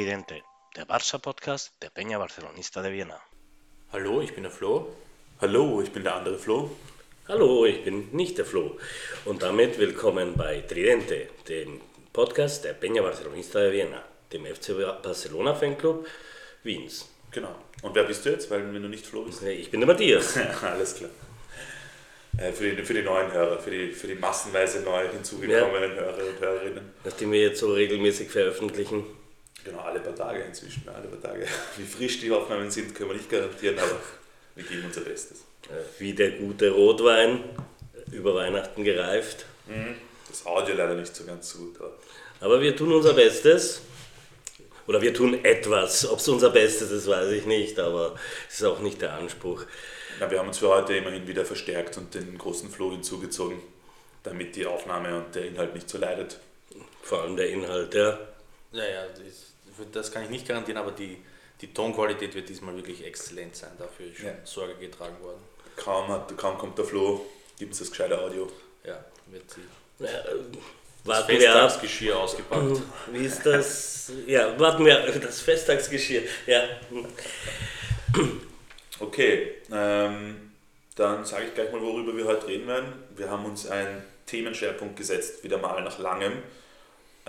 Tridente, der Barça-Podcast der Peña Barcelonista de Viena. Hallo, ich bin der Flo. Hallo, ich bin der andere Flo. Hallo, ich bin nicht der Flo. Und damit willkommen bei Tridente, dem Podcast der Peña Barcelonista de Viena, dem FC Barcelona Fanclub Wiens. Genau. Und wer bist du jetzt? Weil wenn du nicht Flo bist. Ich bin der Matthias. Alles klar. Äh, für, die, für die neuen Hörer, für die, für die massenweise neu hinzugekommenen ja. Hörer und Hörerinnen. Nachdem wir jetzt so regelmäßig veröffentlichen. Genau, alle paar Tage inzwischen, alle paar Tage. Wie frisch die Aufnahmen sind, können wir nicht garantieren, aber wir geben unser Bestes. Äh, wie der gute Rotwein, über Weihnachten gereift. Mhm. Das Audio leider nicht so ganz gut. Aber, aber wir tun unser Bestes. Oder wir tun etwas. Ob es unser Bestes ist, weiß ich nicht, aber es ist auch nicht der Anspruch. Ja, wir haben uns für heute immerhin wieder verstärkt und den großen Floh hinzugezogen, damit die Aufnahme und der Inhalt nicht so leidet. Vor allem der Inhalt, ja. Ja, ja, das, das kann ich nicht garantieren, aber die, die Tonqualität wird diesmal wirklich exzellent sein. Dafür ist schon ja. Sorge getragen worden. Kaum, hat, kaum kommt der Floh, gibt es das gescheite Audio. Ja, wird sie. Ja, äh, das Festtagsgeschirr ausgepackt. Wie ist das? Ja, warten wir, das Festtagsgeschirr, ja. Okay, ähm, dann sage ich gleich mal, worüber wir heute reden werden. Wir haben uns einen Themenschwerpunkt gesetzt, wieder mal nach langem.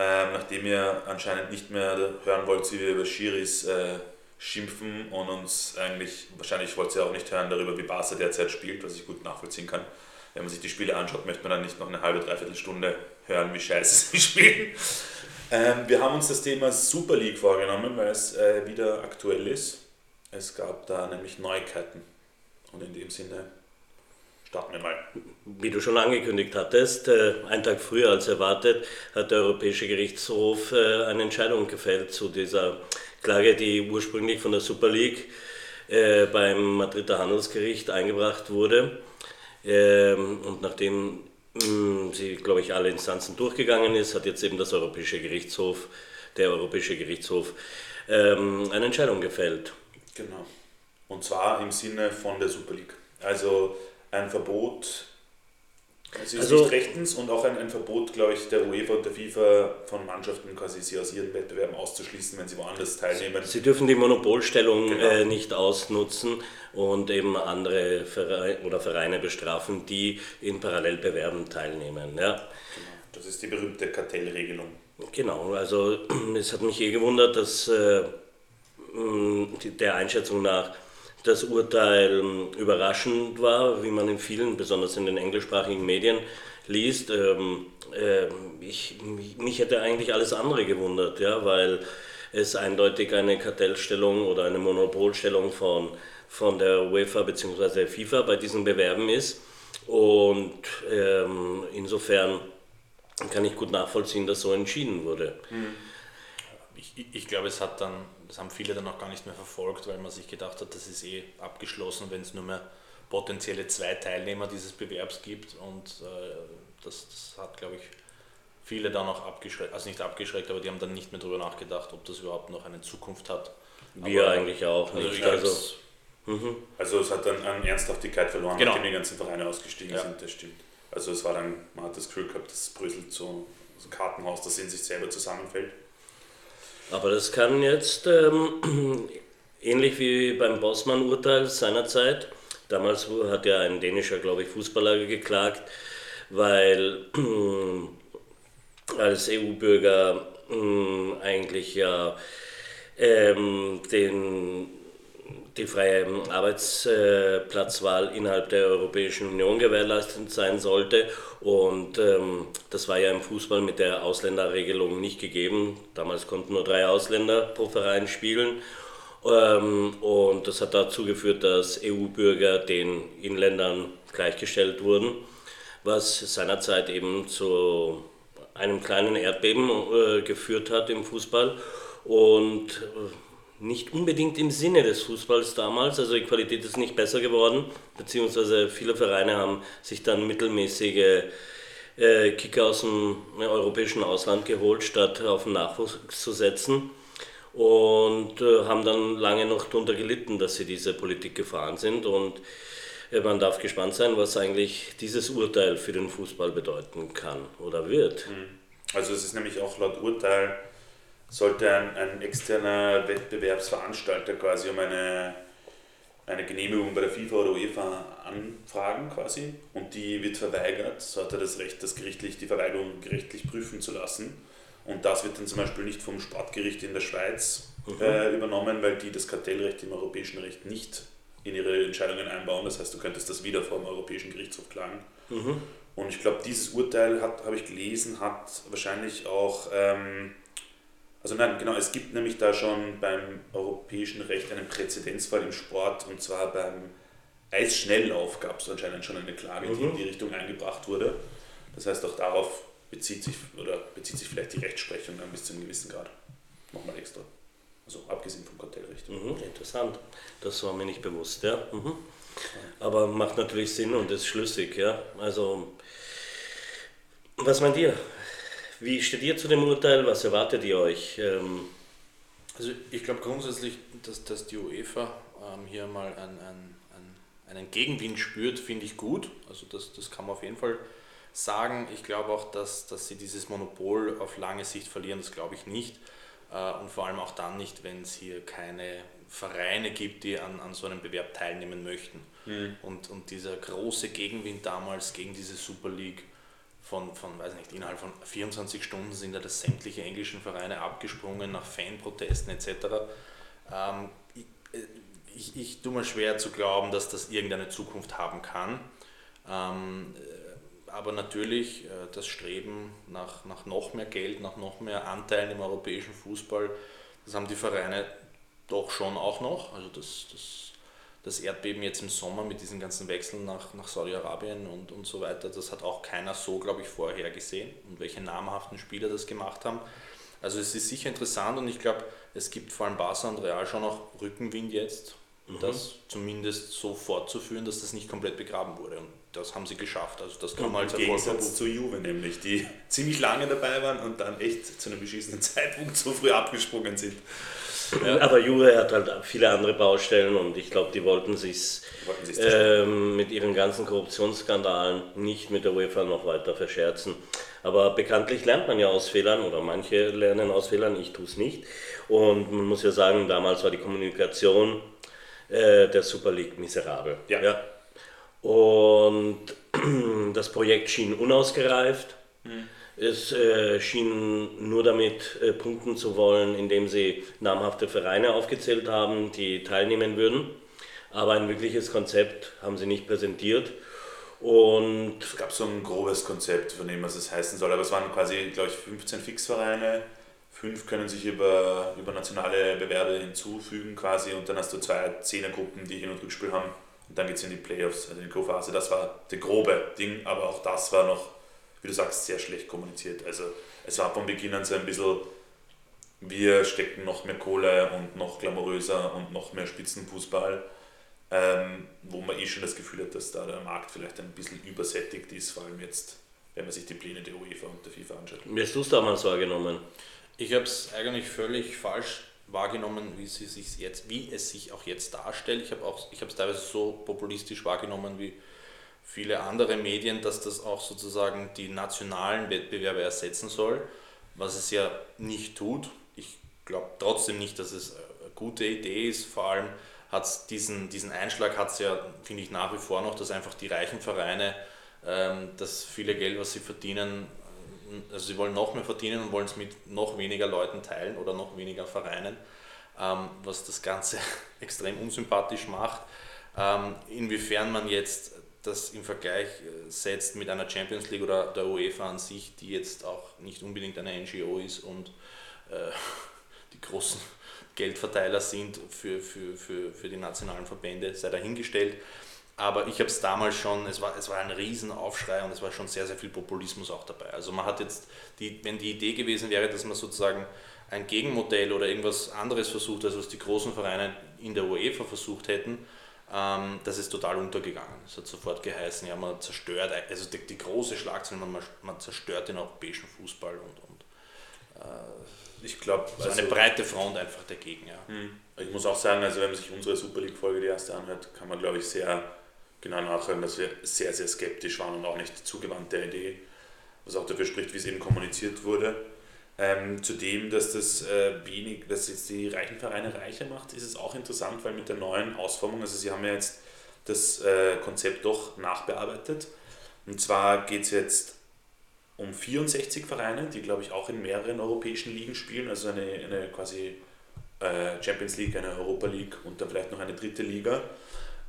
Ähm, nachdem ihr anscheinend nicht mehr hören wollt, wie wir über Schiris äh, schimpfen und uns eigentlich, wahrscheinlich wollt ihr auch nicht hören darüber, wie Barca derzeit spielt, was ich gut nachvollziehen kann. Wenn man sich die Spiele anschaut, möchte man dann nicht noch eine halbe, dreiviertel Stunde hören, wie scheiße sie spielen. Ähm, wir haben uns das Thema Super League vorgenommen, weil es äh, wieder aktuell ist. Es gab da nämlich Neuigkeiten. Und in dem Sinne starten wir mal. Wie du schon angekündigt hattest, äh, einen Tag früher als erwartet, hat der Europäische Gerichtshof äh, eine Entscheidung gefällt zu dieser Klage, die ursprünglich von der Super League äh, beim Madrider Handelsgericht eingebracht wurde. Ähm, und nachdem mm, sie, glaube ich, alle Instanzen durchgegangen ist, hat jetzt eben das Europäische Gerichtshof, der Europäische Gerichtshof, ähm, eine Entscheidung gefällt. Genau. Und zwar im Sinne von der Super League. Also ein Verbot es ist also, nicht rechtens und auch ein, ein Verbot, glaube ich, der UEFA und der FIFA von Mannschaften quasi sie aus ihren Wettbewerben auszuschließen, wenn sie woanders teilnehmen. Sie dürfen die Monopolstellung genau. äh, nicht ausnutzen und eben andere Vereine oder Vereine bestrafen, die in Parallelbewerben teilnehmen. Ja. Genau. Das ist die berühmte Kartellregelung. Genau, also es hat mich eh gewundert, dass äh, der Einschätzung nach das Urteil ähm, überraschend war, wie man in vielen, besonders in den englischsprachigen Medien liest. Ähm, äh, ich, mich hätte eigentlich alles andere gewundert, ja, weil es eindeutig eine Kartellstellung oder eine Monopolstellung von, von der UEFA bzw. der FIFA bei diesen Bewerben ist. Und ähm, insofern kann ich gut nachvollziehen, dass so entschieden wurde. Mhm ich, ich glaube, es hat dann, das haben viele dann auch gar nicht mehr verfolgt, weil man sich gedacht hat, das ist eh abgeschlossen, wenn es nur mehr potenzielle zwei Teilnehmer dieses Bewerbs gibt. Und äh, das, das, hat, glaube ich, viele dann auch abgeschreckt, also nicht abgeschreckt, aber die haben dann nicht mehr darüber nachgedacht, ob das überhaupt noch eine Zukunft hat. Wir aber, eigentlich auch also nicht. Also, also, mhm. also es hat dann an Ernsthaftigkeit verloren, genau. nachdem die ganzen Vereine ausgestiegen ja. sind, das stimmt. Also es war dann, man hat das Gefühl gehabt, das bröselt so, so ein Kartenhaus, das in sich selber zusammenfällt. Aber das kann jetzt, ähm, ähnlich wie beim Bossmann-Urteil seinerzeit, damals hat ja ein dänischer, glaube ich, Fußballer geklagt, weil äh, als EU-Bürger äh, eigentlich ja ähm, den die freie Arbeitsplatzwahl innerhalb der Europäischen Union gewährleistet sein sollte. Und ähm, das war ja im Fußball mit der Ausländerregelung nicht gegeben. Damals konnten nur drei Ausländer pro Verein spielen. Ähm, und das hat dazu geführt, dass EU-Bürger den Inländern gleichgestellt wurden, was seinerzeit eben zu einem kleinen Erdbeben äh, geführt hat im Fußball. Und äh, nicht unbedingt im Sinne des Fußballs damals. Also die Qualität ist nicht besser geworden, beziehungsweise viele Vereine haben sich dann mittelmäßige äh, Kicker aus dem äh, europäischen Ausland geholt, statt auf den Nachwuchs zu setzen. Und äh, haben dann lange noch darunter gelitten, dass sie diese Politik gefahren sind. Und äh, man darf gespannt sein, was eigentlich dieses Urteil für den Fußball bedeuten kann oder wird. Also es ist nämlich auch laut Urteil sollte ein, ein externer Wettbewerbsveranstalter quasi um eine, eine Genehmigung bei der FIFA oder UEFA anfragen quasi und die wird verweigert, so hat er das Recht, das gerichtlich, die Verweigerung gerichtlich prüfen zu lassen. Und das wird dann zum Beispiel nicht vom Sportgericht in der Schweiz mhm. äh, übernommen, weil die das Kartellrecht im europäischen Recht nicht in ihre Entscheidungen einbauen. Das heißt, du könntest das wieder vor dem Europäischen Gerichtshof klagen. Mhm. Und ich glaube, dieses Urteil hat, habe ich gelesen, hat wahrscheinlich auch, ähm, also nein, genau, es gibt nämlich da schon beim europäischen Recht einen Präzedenzfall im Sport und zwar beim Eisschnelllauf gab es anscheinend schon eine Klage, die in mhm. die Richtung eingebracht wurde. Das heißt, auch darauf bezieht sich oder bezieht sich vielleicht die Rechtsprechung dann bis zu einem gewissen Grad. Nochmal extra. Also abgesehen vom Kartellrecht. Mhm, interessant. Das war mir nicht bewusst, ja. Mhm. Aber macht natürlich Sinn und ist schlüssig, ja. Also, was meint ihr? Wie steht ihr zu dem Urteil? Was erwartet ihr euch? Ähm also ich glaube grundsätzlich, dass, dass die UEFA ähm, hier mal einen, einen, einen Gegenwind spürt, finde ich gut. Also das, das kann man auf jeden Fall sagen. Ich glaube auch, dass, dass sie dieses Monopol auf lange Sicht verlieren, das glaube ich nicht. Äh, und vor allem auch dann nicht, wenn es hier keine Vereine gibt, die an, an so einem Bewerb teilnehmen möchten. Mhm. Und, und dieser große Gegenwind damals gegen diese Super League von, von, weiß nicht, innerhalb von 24 Stunden sind da das sämtliche englischen Vereine abgesprungen nach Fanprotesten etc. Ähm, ich, äh, ich, ich tue mir schwer zu glauben, dass das irgendeine Zukunft haben kann. Ähm, aber natürlich äh, das Streben nach, nach noch mehr Geld, nach noch mehr Anteilen im europäischen Fußball, das haben die Vereine doch schon auch noch. Also das, das, das Erdbeben jetzt im Sommer mit diesen ganzen Wechseln nach, nach Saudi-Arabien und, und so weiter, das hat auch keiner so, glaube ich, vorher gesehen und welche namhaften Spieler das gemacht haben. Also es ist sicher interessant und ich glaube, es gibt vor allem Barca und Real schon noch Rückenwind jetzt, mhm. das zumindest so fortzuführen, dass das nicht komplett begraben wurde. Und das haben sie geschafft. Also das kann man als Im Gegensatz zu Juve nämlich, die ziemlich lange dabei waren und dann echt zu einem beschissenen Zeitpunkt so früh abgesprungen sind. Aber Juve hat halt viele andere Baustellen und ich glaube, die wollten sich ähm, mit ihren ganzen Korruptionsskandalen nicht mit der UEFA noch weiter verscherzen. Aber bekanntlich lernt man ja aus Fehlern oder manche lernen aus Fehlern, ich tue es nicht. Und man muss ja sagen, damals war die Kommunikation äh, der Super League miserabel. Ja. ja. Und das Projekt schien unausgereift. Mhm. Es äh, schien nur damit äh, punkten zu wollen, indem sie namhafte Vereine aufgezählt haben, die teilnehmen würden. Aber ein wirkliches Konzept haben sie nicht präsentiert. Und es gab so ein grobes Konzept, von dem was es heißen soll, aber es waren quasi, glaube ich, 15 Fixvereine. Fünf können sich über, über nationale Bewerbe hinzufügen quasi und dann hast du zwei Zehnergruppen, die Hin- und Rückspiel haben und dann geht es in die Playoffs, also in die Co-Phase. Das war der grobe Ding, aber auch das war noch, wie du sagst, sehr schlecht kommuniziert. Also es war von Beginn an so ein bisschen, wir stecken noch mehr Kohle und noch glamouröser und noch mehr Spitzenfußball, ähm, wo man eh schon das Gefühl hat, dass da der Markt vielleicht ein bisschen übersättigt ist, vor allem jetzt, wenn man sich die Pläne der UEFA und der FIFA anschaut. Wie hast du es damals wahrgenommen? Ich habe es eigentlich völlig falsch wahrgenommen, wie, sie sich jetzt, wie es sich auch jetzt darstellt. Ich habe es teilweise so populistisch wahrgenommen wie viele andere Medien, dass das auch sozusagen die nationalen Wettbewerbe ersetzen soll, was es ja nicht tut. Ich glaube trotzdem nicht, dass es eine gute Idee ist. Vor allem hat es diesen, diesen Einschlag hat es ja, finde ich, nach wie vor noch, dass einfach die reichen Vereine ähm, das viele Geld, was sie verdienen, also sie wollen noch mehr verdienen und wollen es mit noch weniger Leuten teilen oder noch weniger Vereinen, ähm, was das Ganze extrem unsympathisch macht. Ähm, inwiefern man jetzt das im Vergleich äh, setzt mit einer Champions League oder der UEFA an sich, die jetzt auch nicht unbedingt eine NGO ist und äh, die großen Geldverteiler sind für, für, für, für die nationalen Verbände, sei dahingestellt. Aber ich habe es damals schon, es war, es war ein Riesenaufschrei und es war schon sehr, sehr viel Populismus auch dabei. Also man hat jetzt, die, wenn die Idee gewesen wäre, dass man sozusagen ein Gegenmodell oder irgendwas anderes versucht, als was die großen Vereine in der UEFA versucht hätten, ähm, das ist total untergegangen. Es hat sofort geheißen, ja, man zerstört, also die, die große Schlagzeile, man, man zerstört den europäischen Fußball und, und äh, ich glaube, so also, eine breite Front einfach dagegen. Ja. Hm. Ich muss auch sagen, also wenn man sich unsere Super League-Folge, die erste anhört, kann man, glaube ich, sehr genau nachhören, dass wir sehr, sehr skeptisch waren und auch nicht zugewandt der Idee, was auch dafür spricht, wie es eben kommuniziert wurde. Ähm, zudem, dass das äh, wenig, dass jetzt die reichen Vereine reicher macht, ist es auch interessant, weil mit der neuen Ausformung, also sie haben ja jetzt das äh, Konzept doch nachbearbeitet. Und zwar geht es jetzt um 64 Vereine, die glaube ich auch in mehreren europäischen Ligen spielen, also eine, eine quasi äh, Champions League, eine Europa League und dann vielleicht noch eine dritte Liga.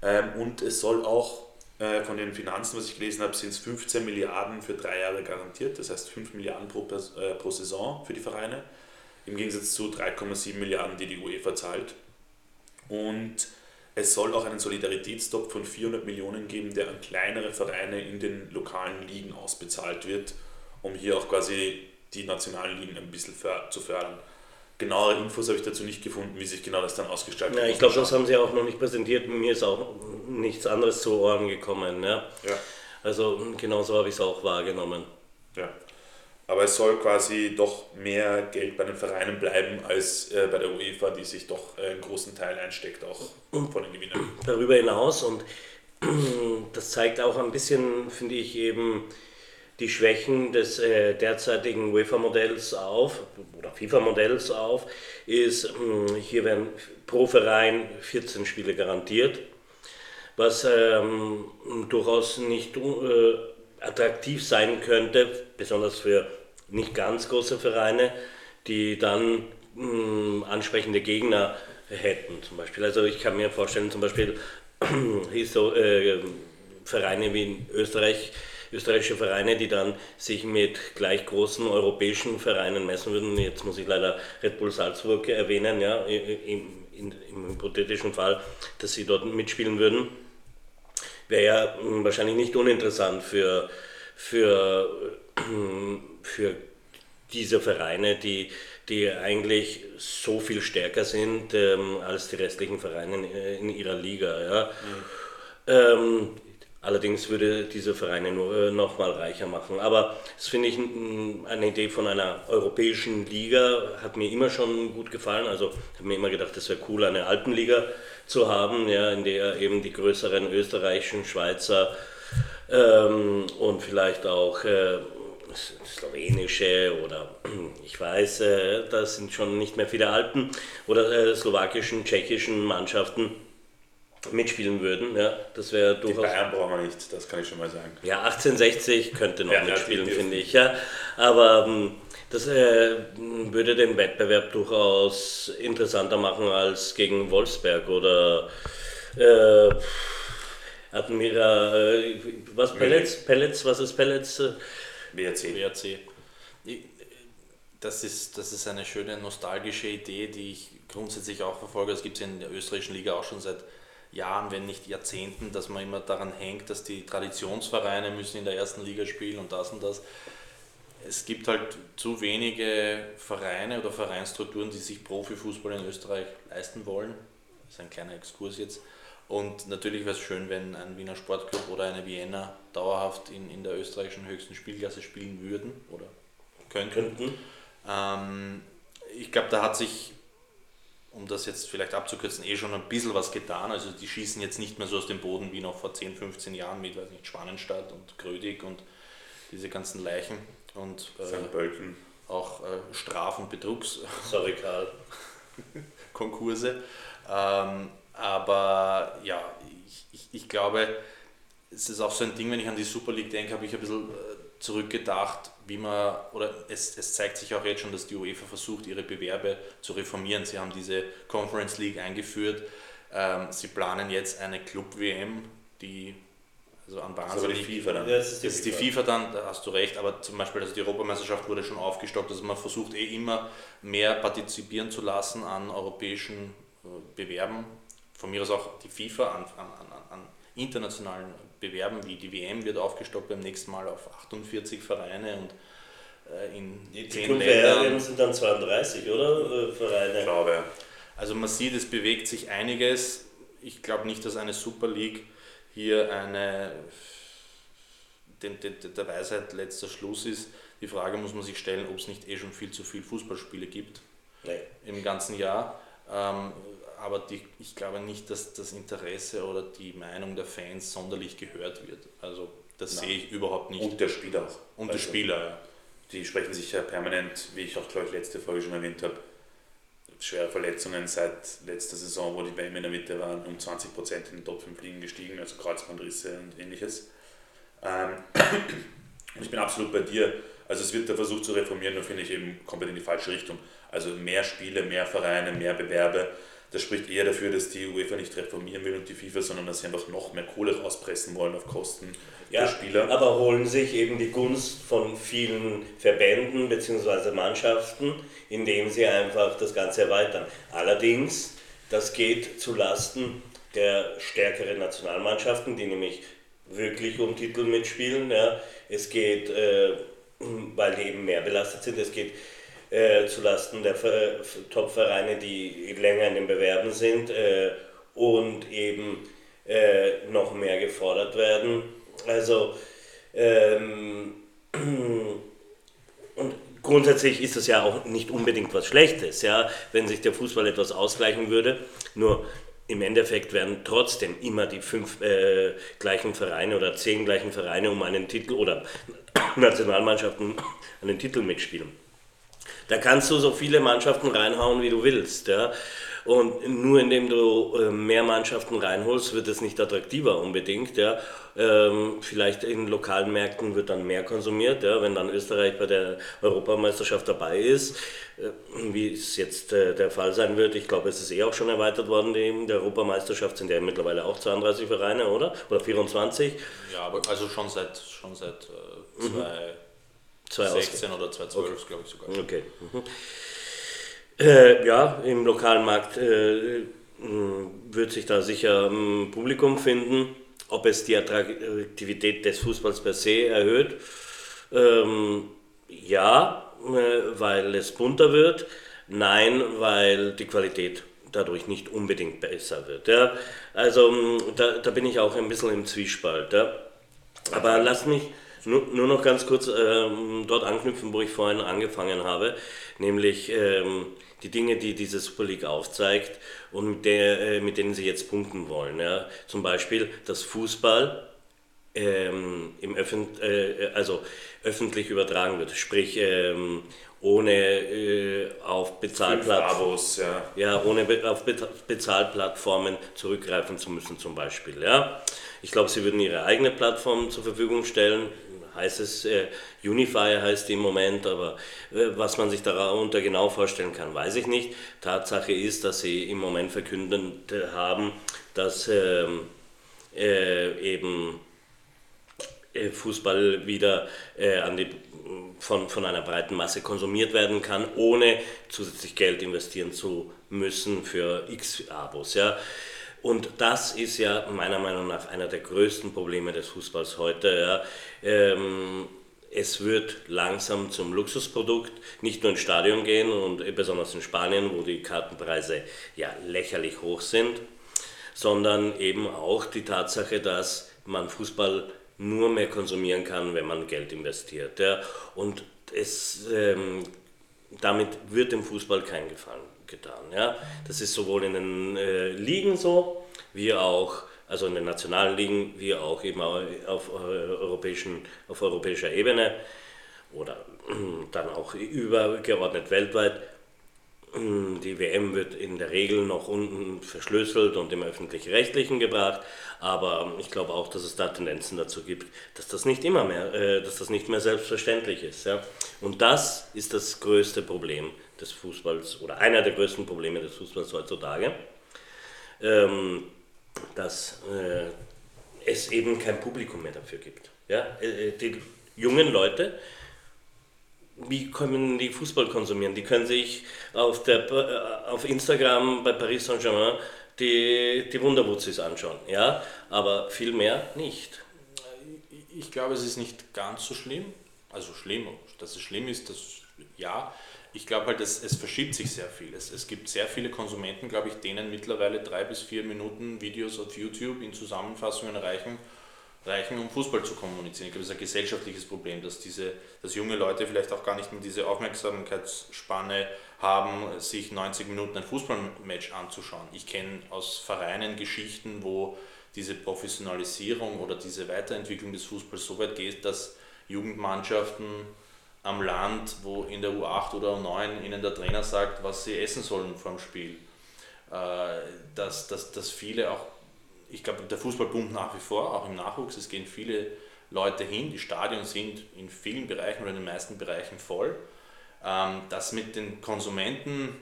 Ähm, und es soll auch äh, von den Finanzen, was ich gelesen habe, sind es 15 Milliarden für drei Jahre garantiert, das heißt 5 Milliarden pro, äh, pro Saison für die Vereine, im Gegensatz zu 3,7 Milliarden, die die UEFA zahlt. Und es soll auch einen Solidaritätstopf von 400 Millionen geben, der an kleinere Vereine in den lokalen Ligen ausbezahlt wird, um hier auch quasi die nationalen Ligen ein bisschen zu fördern. Genauere Infos habe ich dazu nicht gefunden, wie sich genau das dann ausgestaltet ja, Ich glaube, das haben sie auch noch nicht präsentiert. Mir ist auch nichts anderes zu Ohren gekommen. Ja. ja. Also genauso habe ich es auch wahrgenommen. Ja. Aber es soll quasi doch mehr Geld bei den Vereinen bleiben als äh, bei der UEFA, die sich doch äh, einen großen Teil einsteckt, auch von den Gewinnern. Darüber hinaus, und das zeigt auch ein bisschen, finde ich, eben die Schwächen des äh, derzeitigen UEFA-Modells auf oder FIFA-Modells auf, ist, mh, hier werden pro Verein 14 Spiele garantiert, was ähm, durchaus nicht äh, attraktiv sein könnte, besonders für nicht ganz große Vereine, die dann mh, ansprechende Gegner hätten. Zum Beispiel. Also ich kann mir vorstellen, zum Beispiel äh, Vereine wie in Österreich, österreichische Vereine, die dann sich mit gleich großen europäischen Vereinen messen würden. Jetzt muss ich leider Red Bull Salzburg erwähnen, ja, im, im, im hypothetischen Fall, dass sie dort mitspielen würden. Wäre ja hm, wahrscheinlich nicht uninteressant für, für, für diese Vereine, die, die eigentlich so viel stärker sind ähm, als die restlichen Vereine in, in ihrer Liga. Ja. Mhm. Ähm, Allerdings würde diese Vereine nur äh, noch mal reicher machen. Aber das finde ich eine Idee von einer europäischen Liga, hat mir immer schon gut gefallen. Also habe mir immer gedacht, es wäre cool, eine Alpenliga zu haben, ja, in der eben die größeren österreichischen, Schweizer ähm, und vielleicht auch äh, slowenische oder ich weiß, äh, das sind schon nicht mehr viele Alpen oder äh, slowakischen, tschechischen Mannschaften mitspielen würden. Ja, das wäre durchaus. Die Bayern brauchen wir nicht, das kann ich schon mal sagen. Ja, 1860 könnte noch ja, mitspielen, finde ich. Ja. Aber ähm, das äh, würde den Wettbewerb durchaus interessanter machen als gegen Wolfsberg oder äh, Admira, äh, was Pellets, Pellets, was ist Pellets? WRC. WRC. Das ist, das ist eine schöne nostalgische Idee, die ich grundsätzlich auch verfolge. Das gibt es in der österreichischen Liga auch schon seit Jahren, wenn nicht Jahrzehnten, dass man immer daran hängt, dass die Traditionsvereine müssen in der ersten Liga spielen und das und das. Es gibt halt zu wenige Vereine oder Vereinsstrukturen, die sich Profifußball in Österreich leisten wollen. Das ist ein kleiner Exkurs jetzt. Und natürlich wäre es schön, wenn ein Wiener Sportclub oder eine Vienna dauerhaft in, in der österreichischen höchsten Spielklasse spielen würden oder könnten. könnten. Ähm, ich glaube, da hat sich um das jetzt vielleicht abzukürzen, eh schon ein bisschen was getan. Also die schießen jetzt nicht mehr so aus dem Boden wie noch vor 10, 15 Jahren mit, weiß nicht, Schwanenstadt und Grödig und diese ganzen Leichen und äh, auch äh, Straf- und Betrugs. Sorry, Karl. Konkurse. Ähm, aber ja, ich, ich, ich glaube, es ist auch so ein Ding, wenn ich an die Super League denke, habe ich ein bisschen äh, zurückgedacht, wie man, oder es, es zeigt sich auch jetzt schon, dass die UEFA versucht, ihre Bewerbe zu reformieren. Sie haben diese Conference League eingeführt. Ähm, sie planen jetzt eine Club-WM, die also an wahnsinnig. Das ist die FIFA dann. Ja, das ist die, das ist die FIFA. dann, da hast du recht, aber zum Beispiel also die Europameisterschaft wurde schon aufgestockt, also man versucht eh immer mehr partizipieren zu lassen an europäischen äh, Bewerben. Von mir aus auch die FIFA an, an, an, an internationalen bewerben, wie die WM wird aufgestockt beim nächsten Mal auf 48 Vereine und äh, in die 10 Ländern. sind dann 32, oder? Äh, Vereine. Ich glaube. Also man sieht, es bewegt sich einiges. Ich glaube nicht, dass eine Super League hier eine den, den, der Weisheit letzter Schluss ist. Die Frage muss man sich stellen, ob es nicht eh schon viel zu viele Fußballspiele gibt nee. im ganzen Jahr. Ähm, aber die, ich glaube nicht, dass das Interesse oder die Meinung der Fans sonderlich gehört wird. Also das Nein. sehe ich überhaupt nicht. Und der Spieler auch. Und also, der Spieler, ja. die sprechen sich ja permanent, wie ich auch glaube ich letzte Folge schon erwähnt habe, schwere Verletzungen seit letzter Saison, wo die ihm in der Mitte waren, um 20% in den Top 5 Ligen gestiegen, also Kreuzbandrisse und ähnliches. Ähm, und ich bin absolut bei dir. Also es wird der Versuch zu reformieren, nur finde ich eben komplett in die falsche Richtung. Also mehr Spiele, mehr Vereine, mehr Bewerbe. Das spricht eher dafür, dass die UEFA nicht reformieren will und die FIFA, sondern dass sie einfach noch mehr Kohle rauspressen wollen auf Kosten ja, der Spieler. Aber holen sich eben die Gunst von vielen Verbänden bzw. Mannschaften, indem sie einfach das Ganze erweitern. Allerdings, das geht zu Lasten der stärkeren Nationalmannschaften, die nämlich wirklich um Titel mitspielen. Ja. Es geht, äh, weil die eben mehr belastet sind, es geht äh, zulasten der Top-Vereine, die länger in den Bewerben sind äh, und eben äh, noch mehr gefordert werden. Also ähm, und grundsätzlich ist das ja auch nicht unbedingt was Schlechtes, ja, wenn sich der Fußball etwas ausgleichen würde. Nur im Endeffekt werden trotzdem immer die fünf äh, gleichen Vereine oder zehn gleichen Vereine um einen Titel oder Nationalmannschaften einen Titel mitspielen. Da kannst du so viele Mannschaften reinhauen, wie du willst. Ja? Und nur indem du äh, mehr Mannschaften reinholst, wird es nicht attraktiver unbedingt. Ja? Ähm, vielleicht in lokalen Märkten wird dann mehr konsumiert, ja? wenn dann Österreich bei der Europameisterschaft dabei ist, äh, wie es jetzt äh, der Fall sein wird. Ich glaube, es ist eh auch schon erweitert worden, die, der Europameisterschaft sind ja mittlerweile auch 32 Vereine, oder? Oder 24? Ja, aber also schon seit, schon seit äh, zwei. Mhm 2016 oder 2012, okay. glaube ich sogar. Okay. Mhm. Äh, ja, im lokalen Markt äh, wird sich da sicher ein Publikum finden. Ob es die Attraktivität des Fußballs per se erhöht? Ähm, ja, äh, weil es bunter wird. Nein, weil die Qualität dadurch nicht unbedingt besser wird. Ja? Also da, da bin ich auch ein bisschen im Zwiespalt. Ja? Aber lass mich nur, nur noch ganz kurz ähm, dort anknüpfen, wo ich vorhin angefangen habe, nämlich ähm, die Dinge, die diese Super League aufzeigt und mit, der, äh, mit denen sie jetzt punkten wollen. Ja. Zum Beispiel, dass Fußball ähm, im Öffent äh, also öffentlich übertragen wird, sprich ähm, ohne äh, auf Bezahlplattformen ja. ja. ohne Be auf Be Bezahlplattformen zurückgreifen zu müssen zum Beispiel. Ja. Ich glaube, sie würden ihre eigene Plattform zur Verfügung stellen, heißt es, äh, Unifier heißt im Moment, aber äh, was man sich darunter genau vorstellen kann, weiß ich nicht. Tatsache ist, dass sie im Moment verkündet haben, dass ähm, äh, eben äh, Fußball wieder äh, an die, von, von einer breiten Masse konsumiert werden kann, ohne zusätzlich Geld investieren zu müssen für x Abos. Ja. Und das ist ja meiner Meinung nach einer der größten Probleme des Fußballs heute. Ja. Ähm, es wird langsam zum Luxusprodukt, nicht nur ins Stadion gehen und besonders in Spanien, wo die Kartenpreise ja lächerlich hoch sind, sondern eben auch die Tatsache, dass man Fußball nur mehr konsumieren kann, wenn man Geld investiert. Ja. Und es, ähm, damit wird dem Fußball kein Gefallen getan. Ja? Das ist sowohl in den äh, Ligen so, wie auch, also in den nationalen Ligen, wie auch eben auf, äh, europäischen, auf europäischer Ebene oder dann auch übergeordnet weltweit. Die WM wird in der Regel noch unten verschlüsselt und im öffentlich-rechtlichen gebracht, aber ich glaube auch, dass es da Tendenzen dazu gibt, dass das nicht immer mehr, äh, dass das nicht mehr selbstverständlich ist. Und das ist das größte Problem des Fußballs oder einer der größten Probleme des Fußballs heutzutage, ähm, dass äh, es eben kein Publikum mehr dafür gibt. Ja? Äh, äh, die jungen Leute, wie können die Fußball konsumieren? Die können sich auf, der, äh, auf Instagram bei Paris Saint-Germain die, die Wunderwutzis anschauen, ja? aber viel mehr nicht. Ich glaube, es ist nicht ganz so schlimm. Also schlimm, dass es schlimm ist, das ja, ich glaube halt, es, es verschiebt sich sehr viel. Es, es gibt sehr viele Konsumenten, glaube ich, denen mittlerweile drei bis vier Minuten Videos auf YouTube in Zusammenfassungen reichen, reichen um Fußball zu kommunizieren. Ich glaube, es ist ein gesellschaftliches Problem, dass, diese, dass junge Leute vielleicht auch gar nicht mehr diese Aufmerksamkeitsspanne haben, sich 90 Minuten ein Fußballmatch anzuschauen. Ich kenne aus Vereinen Geschichten, wo diese Professionalisierung oder diese Weiterentwicklung des Fußballs so weit geht, dass Jugendmannschaften am Land, wo in der U8 oder U9 ihnen der Trainer sagt, was sie essen sollen vor dem Spiel. Äh, dass, dass, dass viele auch, ich glaube, der Fußball boomt nach wie vor, auch im Nachwuchs, es gehen viele Leute hin, die Stadien sind in vielen Bereichen oder in den meisten Bereichen voll. Ähm, das mit den Konsumenten,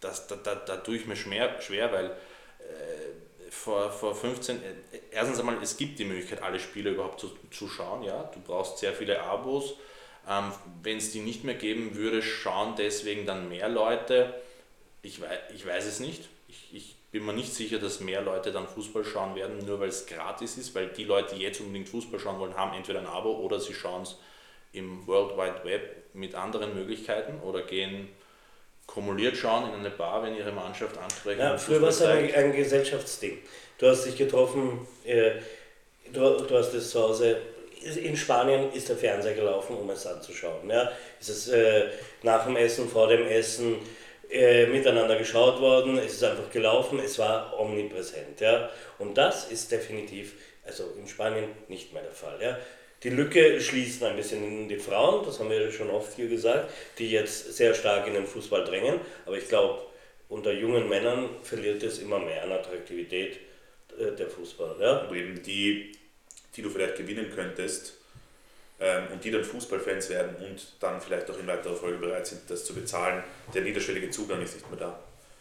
das, da, da, da tue ich mir schwer, schwer weil äh, vor, vor 15, äh, erstens einmal, es gibt die Möglichkeit, alle Spiele überhaupt zu, zu schauen. Ja? Du brauchst sehr viele Abos. Ähm, Wenn es die nicht mehr geben würde, schauen deswegen dann mehr Leute. Ich weiß, ich weiß es nicht. Ich, ich bin mir nicht sicher, dass mehr Leute dann Fußball schauen werden, nur weil es gratis ist, weil die Leute, die jetzt unbedingt Fußball schauen wollen, haben entweder ein Abo oder sie schauen es im World Wide Web mit anderen Möglichkeiten oder gehen kumuliert schauen in eine Bar, wenn ihre Mannschaft ansprechen. Ja, früher war es ein, ein Gesellschaftsding. Du hast dich getroffen, äh, du, du hast es zu Hause. In Spanien ist der Fernseher gelaufen, um es anzuschauen. Ja? Ist es äh, nach dem Essen, vor dem Essen äh, miteinander geschaut worden, es ist einfach gelaufen, es war omnipräsent. Ja? Und das ist definitiv, also in Spanien nicht mehr der Fall. Ja? Die Lücke schließen ein bisschen die Frauen, das haben wir schon oft hier gesagt, die jetzt sehr stark in den Fußball drängen. Aber ich glaube, unter jungen Männern verliert es immer mehr an Attraktivität äh, der Fußball. Ja? Und eben die, die du vielleicht gewinnen könntest ähm, und die dann Fußballfans werden und dann vielleicht auch in weiterer Folge bereit sind, das zu bezahlen, der niederschwellige Zugang ist nicht mehr da.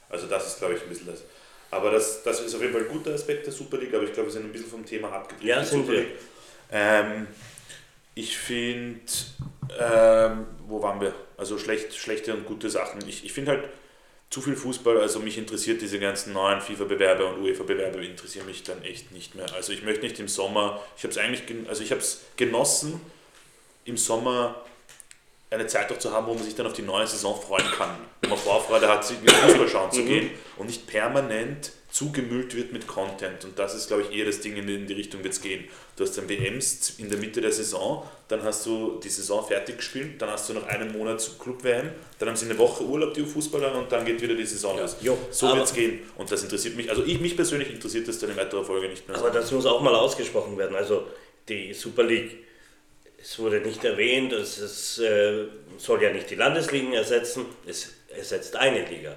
Also das ist, glaube ich, ein bisschen das. Aber das, das ist auf jeden Fall ein guter Aspekt der Super League, aber ich glaube, wir sind ein bisschen vom Thema abgedriftet. Ja, sind wir. Ähm, ich finde, ähm, wo waren wir? Also schlecht, schlechte und gute Sachen. Ich, ich finde halt zu viel Fußball, also mich interessiert diese ganzen neuen FIFA-Bewerbe und UEFA-Bewerbe interessieren mich dann echt nicht mehr. Also ich möchte nicht im Sommer, ich habe es eigentlich, also ich habe es genossen, im Sommer eine Zeit auch zu haben, wo man sich dann auf die neue Saison freuen kann. Wo man Vorfreude hat, sich wieder Fußball schauen zu gehen und nicht permanent zugemüllt wird mit Content. Und das ist, glaube ich, eher das Ding, in die, Richtung wird es gehen. Du hast dann WMs in der Mitte der Saison, dann hast du die Saison fertig gespielt, dann hast du noch einen Monat Club-WM, dann haben sie eine Woche Urlaub, die Fußballer, und dann geht wieder die Saison los. Jo, so wird es gehen. Und das interessiert mich, also ich, mich persönlich interessiert das dann in weiterer Folge nicht mehr. Aber das muss auch mal ausgesprochen werden. Also die Super League, es wurde nicht erwähnt, es, es äh, soll ja nicht die Landesligen ersetzen, es ersetzt eine Liga.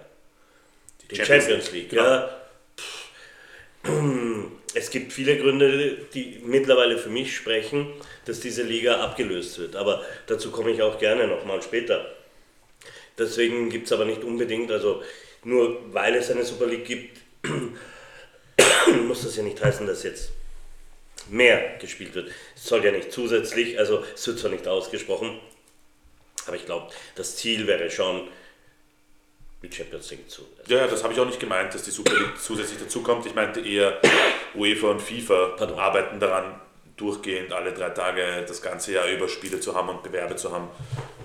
Die Champions Champions, League, League. genau. Ja. Es gibt viele Gründe, die mittlerweile für mich sprechen, dass diese Liga abgelöst wird. Aber dazu komme ich auch gerne nochmal später. Deswegen gibt es aber nicht unbedingt, also nur weil es eine Super League gibt, muss das ja nicht heißen, dass jetzt mehr gespielt wird. Es soll ja nicht zusätzlich, also es wird zwar nicht ausgesprochen, aber ich glaube, das Ziel wäre schon, die Champions League zu. Ja, ja, das habe ich auch nicht gemeint, dass die Super League zusätzlich dazukommt. Ich meinte eher, UEFA und FIFA Pardon. arbeiten daran, durchgehend alle drei Tage das ganze Jahr über Spiele zu haben und Bewerbe zu haben.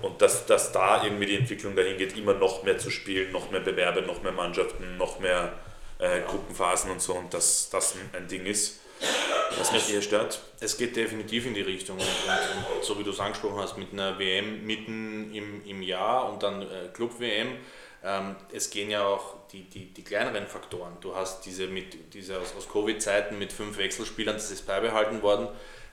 Und dass, dass da irgendwie die Entwicklung dahin geht, immer noch mehr zu spielen, noch mehr Bewerbe, noch mehr Mannschaften, noch mehr äh, Gruppenphasen und so. Und dass das ein, Ding ist, was mich eher stört. Es geht definitiv in die Richtung. Und, und, und so wie du es angesprochen hast, mit einer WM mitten im, im Jahr und dann äh, Club-WM, es gehen ja auch die, die, die kleineren Faktoren. Du hast diese, mit, diese aus, aus Covid-Zeiten mit fünf Wechselspielern, das ist beibehalten worden.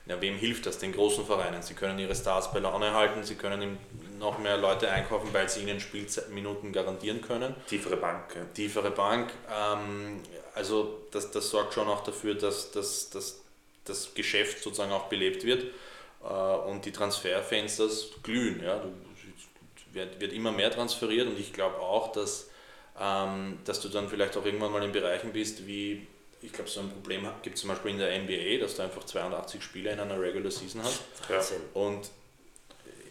Ja, wem hilft das? Den großen Vereinen. Sie können ihre Stars bei Laune halten, sie können ihm noch mehr Leute einkaufen, weil sie ihnen Spielminuten garantieren können Tiefere Bank. Ja. tiefere Bank. Ähm, also das, das sorgt schon auch dafür, dass, dass, dass das Geschäft sozusagen auch belebt wird äh, und die Transferfensters glühen. Ja. Du, wird, wird immer mehr transferiert und ich glaube auch, dass, ähm, dass du dann vielleicht auch irgendwann mal in Bereichen bist, wie ich glaube, so ein Problem gibt es zum Beispiel in der NBA, dass du einfach 82 Spiele in einer Regular Season hast. Ja. Und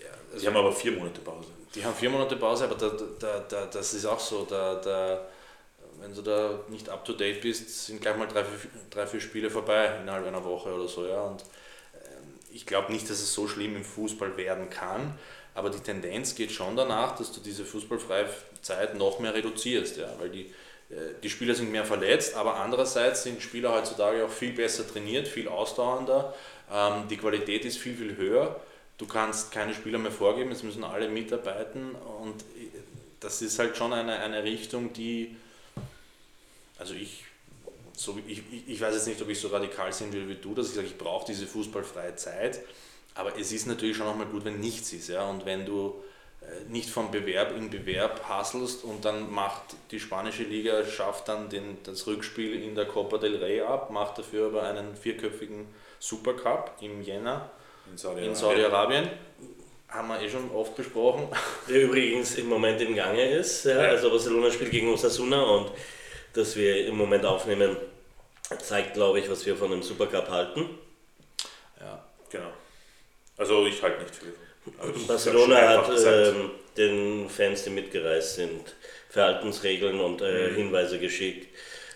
ja, also Sie haben aber vier Monate Pause. die haben vier Monate Pause, aber da, da, da, das ist auch so. Da, da, wenn du da nicht up to date bist, sind gleich mal drei, vier, drei, vier Spiele vorbei innerhalb einer Woche oder so. Ja. Und ähm, ich glaube nicht, dass es so schlimm im Fußball werden kann, aber die Tendenz geht schon danach, dass du diese fußballfreie Zeit noch mehr reduzierst, ja, weil die, äh, die Spieler sind mehr verletzt, aber andererseits sind Spieler heutzutage auch viel besser trainiert, viel ausdauernder, ähm, die Qualität ist viel, viel höher. Du kannst keine Spieler mehr vorgeben, es müssen alle mitarbeiten und das ist halt schon eine, eine Richtung, die, also ich, so, ich- ich weiß jetzt nicht, ob ich so radikal sein will wie du, dass ich sage, ich brauche diese fußballfreie Zeit, aber es ist natürlich schon auch mal gut, wenn nichts ist. Ja? Und wenn du äh, nicht vom Bewerb in Bewerb hasselst und dann macht die spanische Liga, schafft dann den, das Rückspiel in der Copa del Rey ab, macht dafür aber einen vierköpfigen Supercup im Jänner in Saudi-Arabien. Saudi haben wir eh schon oft besprochen. Der übrigens im Moment im Gange ist. Ja. Also Barcelona spielt gegen Osasuna und dass wir im Moment aufnehmen, zeigt, glaube ich, was wir von dem Supercup halten. Ja, genau. Also ich halte nicht viel. Also Barcelona hat äh, den Fans, die mitgereist sind, Verhaltensregeln und äh, mhm. Hinweise geschickt.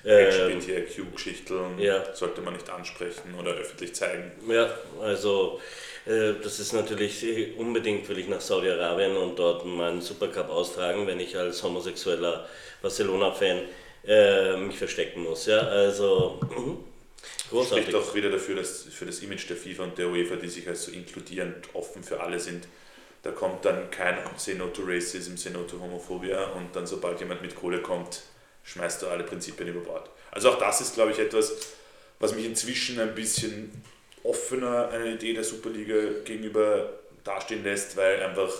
LGBTIQ-Geschichten ähm, ja. sollte man nicht ansprechen oder öffentlich zeigen. Ja, also äh, das ist natürlich unbedingt, will ich nach Saudi-Arabien und dort meinen Supercup austragen, wenn ich als homosexueller Barcelona-Fan äh, mich verstecken muss. Ja, also großartig. Spricht auch wieder dafür, dass für das Image der FIFA und der UEFA, die sich als so inkludierend offen für alle sind, da kommt dann kein Say No to Racism, Say No to Homophobia und dann sobald jemand mit Kohle kommt, schmeißt du alle Prinzipien über Bord. Also auch das ist, glaube ich, etwas, was mich inzwischen ein bisschen offener einer Idee der Superliga gegenüber dastehen lässt, weil einfach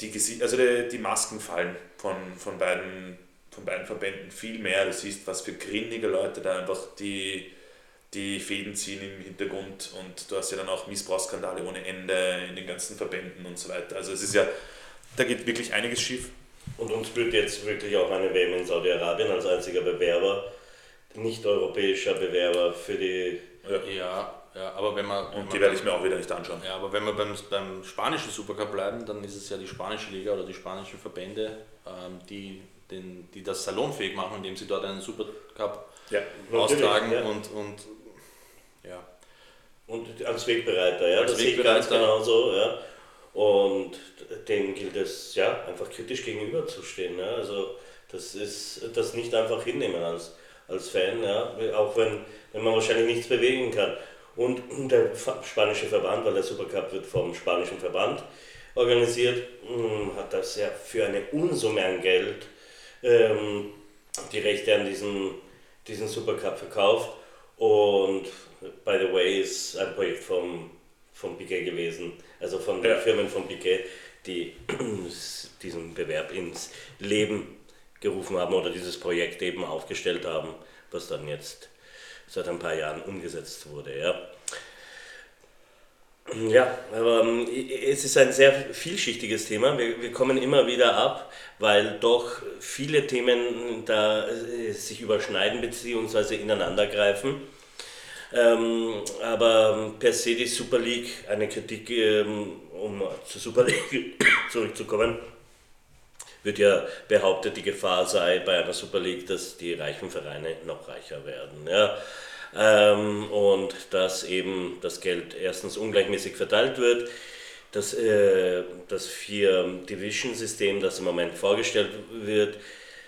die, also die, die Masken fallen von, von, beiden, von beiden Verbänden viel mehr. Du siehst, was für grindige Leute da einfach die, die Fäden ziehen im Hintergrund und du hast ja dann auch Missbrauchsskandale ohne Ende in den ganzen Verbänden und so weiter. Also es ist ja, da geht wirklich einiges schief. Und uns wird jetzt wirklich auch eine WM in Saudi-Arabien als einziger Bewerber, nicht europäischer Bewerber für die ja, ja, ja aber wenn man. Und wenn die werde ich mir auch wieder nicht anschauen. Ja, aber wenn wir beim, beim spanischen Supercup bleiben, dann ist es ja die spanische Liga oder die spanischen Verbände, ähm, die, den, die das salonfähig machen, indem sie dort einen Supercup ja, austragen ja. und, und ja. Und als Wegbereiter, ja, als das Wegbereiter. sehe ich ganz genauso, ja. Und denen gilt es ja einfach kritisch gegenüberzustehen. Ja. Also das ist das nicht einfach hinnehmen als, als Fan, ja. Auch wenn wenn man wahrscheinlich nichts bewegen kann. Und der spanische Verband, weil der Supercup wird vom spanischen Verband organisiert, hm, hat das ja für eine Unsumme an Geld ähm, die Rechte an diesem, diesen Supercup verkauft. Und by the way ist ein Projekt vom, vom Piquet gewesen, also von den Firmen von Piquet, die diesen Bewerb ins Leben gerufen haben oder dieses Projekt eben aufgestellt haben, was dann jetzt seit ein paar Jahren umgesetzt wurde. Ja. Ja, aber ähm, es ist ein sehr vielschichtiges Thema. Wir, wir kommen immer wieder ab, weil doch viele Themen da äh, sich überschneiden bzw. ineinandergreifen. Ähm, aber per se die Super League, eine Kritik, ähm, um zur Super League zurückzukommen, wird ja behauptet, die Gefahr sei bei einer Super League, dass die reichen Vereine noch reicher werden. Ja. Ähm, und dass eben das Geld erstens ungleichmäßig verteilt wird. Das, äh, das Vier-Division-System, das im Moment vorgestellt wird,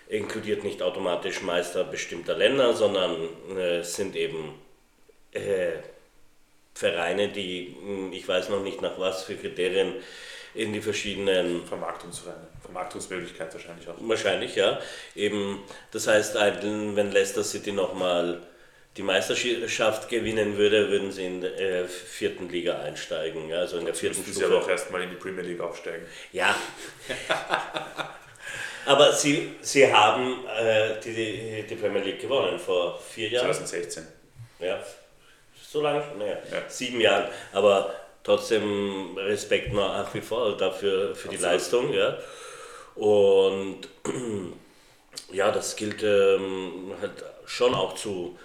inkludiert nicht automatisch Meister bestimmter Länder, sondern äh, sind eben äh, Vereine, die, hm, ich weiß noch nicht nach was für Kriterien, in die verschiedenen Vermarktungsvereine, Vermarktungsmöglichkeit wahrscheinlich auch. Wahrscheinlich, ja. Eben, das heißt, wenn Leicester City nochmal die Meisterschaft gewinnen würde, würden sie in der äh, vierten Liga einsteigen. Ja, also in der vierten Stufe. sie aber auch erstmal in die Premier League aufsteigen. Ja. aber sie, sie haben äh, die, die Premier League gewonnen vor vier Jahren. 2016. Ja, so lange? Naja, ja. sieben Jahren. Aber trotzdem Respekt nach wie vor dafür für die Leistung. Ja. Und ja, das gilt ähm, halt schon auch zu,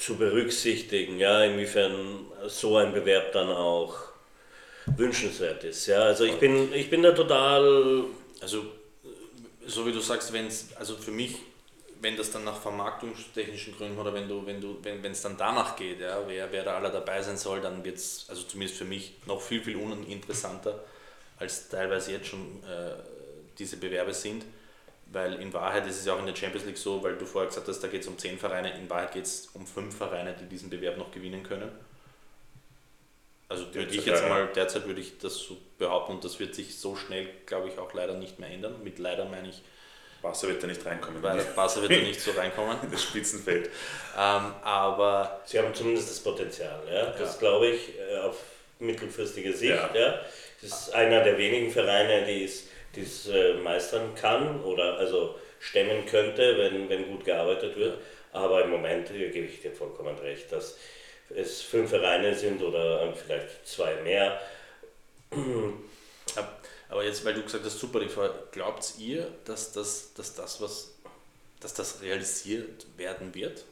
zu berücksichtigen, ja, inwiefern so ein Bewerb dann auch wünschenswert ist. Ja. Also ich bin, ich bin da total. Also so wie du sagst, wenn es, also für mich wenn das dann nach vermarktungstechnischen Gründen oder wenn du, wenn du, wenn es dann danach geht, ja, wer, wer da alle dabei sein soll, dann wird es, also zumindest für mich, noch viel, viel uninteressanter, als teilweise jetzt schon äh, diese Bewerbe sind. Weil in Wahrheit ist es ja auch in der Champions League so, weil du vorher gesagt hast, da geht es um zehn Vereine, in Wahrheit geht es um fünf Vereine, die diesen Bewerb noch gewinnen können. Also würde ich jetzt mal, derzeit würde ich das so behaupten und das wird sich so schnell, glaube ich, auch leider nicht mehr ändern. Mit leider meine ich, Wasser wird da nicht reinkommen. Weil Wasser wird da nicht so reinkommen. das Spitzenfeld. Ähm, aber Sie haben zumindest das Potenzial, ja? das ja. glaube ich. Äh, auf mittelfristige Sicht. Ja. Ja. Das ist einer der wenigen Vereine, die es, die es äh, meistern kann oder also stemmen könnte, wenn, wenn gut gearbeitet wird. Aber im Moment äh, gebe ich dir vollkommen recht, dass es fünf Vereine sind oder ähm, vielleicht zwei mehr. Ab- Aber jetzt, weil du gesagt hast, Super glaubt ihr, dass das, dass das was, dass das realisiert werden wird?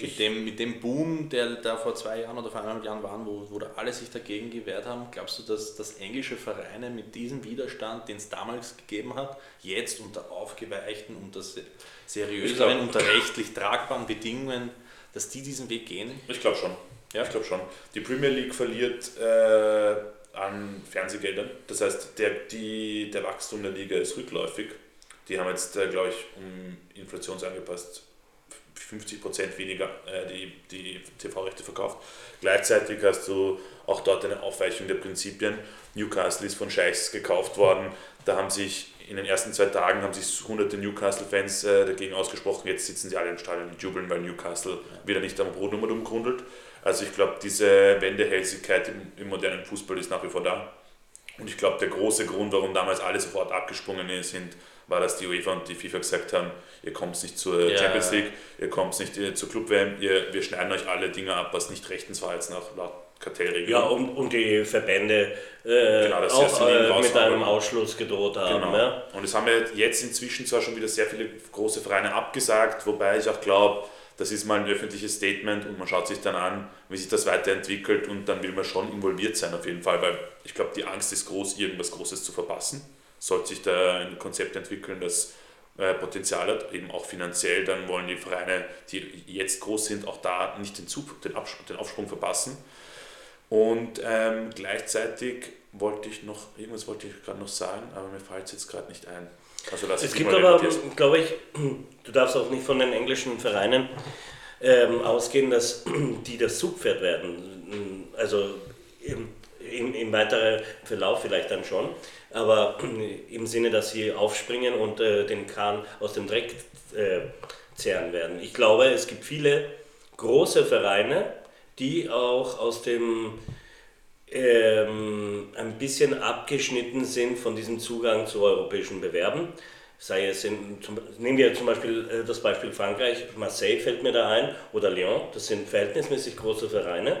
Mit dem, mit dem Boom, der da vor zwei Jahren oder vor eineinhalb Jahren waren, wo, wo da alle sich dagegen gewehrt haben, glaubst du, dass, dass englische Vereine mit diesem Widerstand, den es damals gegeben hat, jetzt unter aufgeweichten, unter se- seriöseren, unter rechtlich tragbaren Bedingungen, dass die diesen Weg gehen? Ich glaube schon. Ja. Ich glaube schon. Die Premier League verliert äh, an Fernsehgeldern. Das heißt, der, die, der Wachstum der Liga ist rückläufig. Die haben jetzt, äh, glaube ich, um inflationsangepasst 50% weniger äh, die, die TV-Rechte verkauft. Gleichzeitig hast du auch dort eine Aufweichung der Prinzipien. Newcastle ist von Scheichs gekauft worden. Da haben sich in den ersten zwei Tagen haben sich hunderte Newcastle-Fans äh, dagegen ausgesprochen. Jetzt sitzen sie alle im Stadion und jubeln, weil Newcastle wieder nicht am Brotnummer umgrundelt. Also ich glaube, diese Wendehälsigkeit im, im modernen Fußball ist nach wie vor da. Und ich glaube, der große Grund, warum damals alle sofort abgesprungen sind, war, dass die UEFA und die FIFA gesagt haben, ihr kommt nicht zur Ja. Champions League, ihr kommt nicht äh, zur Club-WM, ihr, wir schneiden euch alle Dinge ab, was nicht rechtens war jetzt nach laut Kartellregeln. Ja, und, und die Verbände äh, Genau, auch äh, mit einem Ausschluss gedroht haben. Genau. Ja? Und es haben ja jetzt inzwischen zwar schon wieder sehr viele große Vereine abgesagt, wobei ich auch glaube, das ist mal ein öffentliches Statement und man schaut sich dann an, wie sich das weiterentwickelt und dann will man schon involviert sein auf jeden Fall, weil ich glaube, die Angst ist groß, irgendwas Großes zu verpassen. Sollte sich da ein Konzept entwickeln, das äh, Potenzial hat, eben auch finanziell, dann wollen die Vereine, die jetzt groß sind, auch da nicht den, Zug, den, Absprung, den Aufsprung verpassen. Und ähm, gleichzeitig wollte ich noch, irgendwas wollte ich gerade noch sagen, aber mir fällt es jetzt gerade nicht ein. Also lass Es es gibt aber, glaube ich, du darfst auch nicht von den englischen Vereinen ähm, ausgehen, dass die das Zugpferd werden. Also im, im, im weiteren Verlauf vielleicht dann schon, aber im Sinne, dass sie aufspringen und äh, den Kahn aus dem Dreck äh, zehren werden. Ich glaube, es gibt viele große Vereine, die auch aus dem ähm, ein bisschen abgeschnitten sind von diesem Zugang zu europäischen Bewerben. Sei es in, zum, nehmen wir zum Beispiel äh, das Beispiel Frankreich, Marseille fällt mir da ein, oder Lyon, das sind verhältnismäßig große Vereine,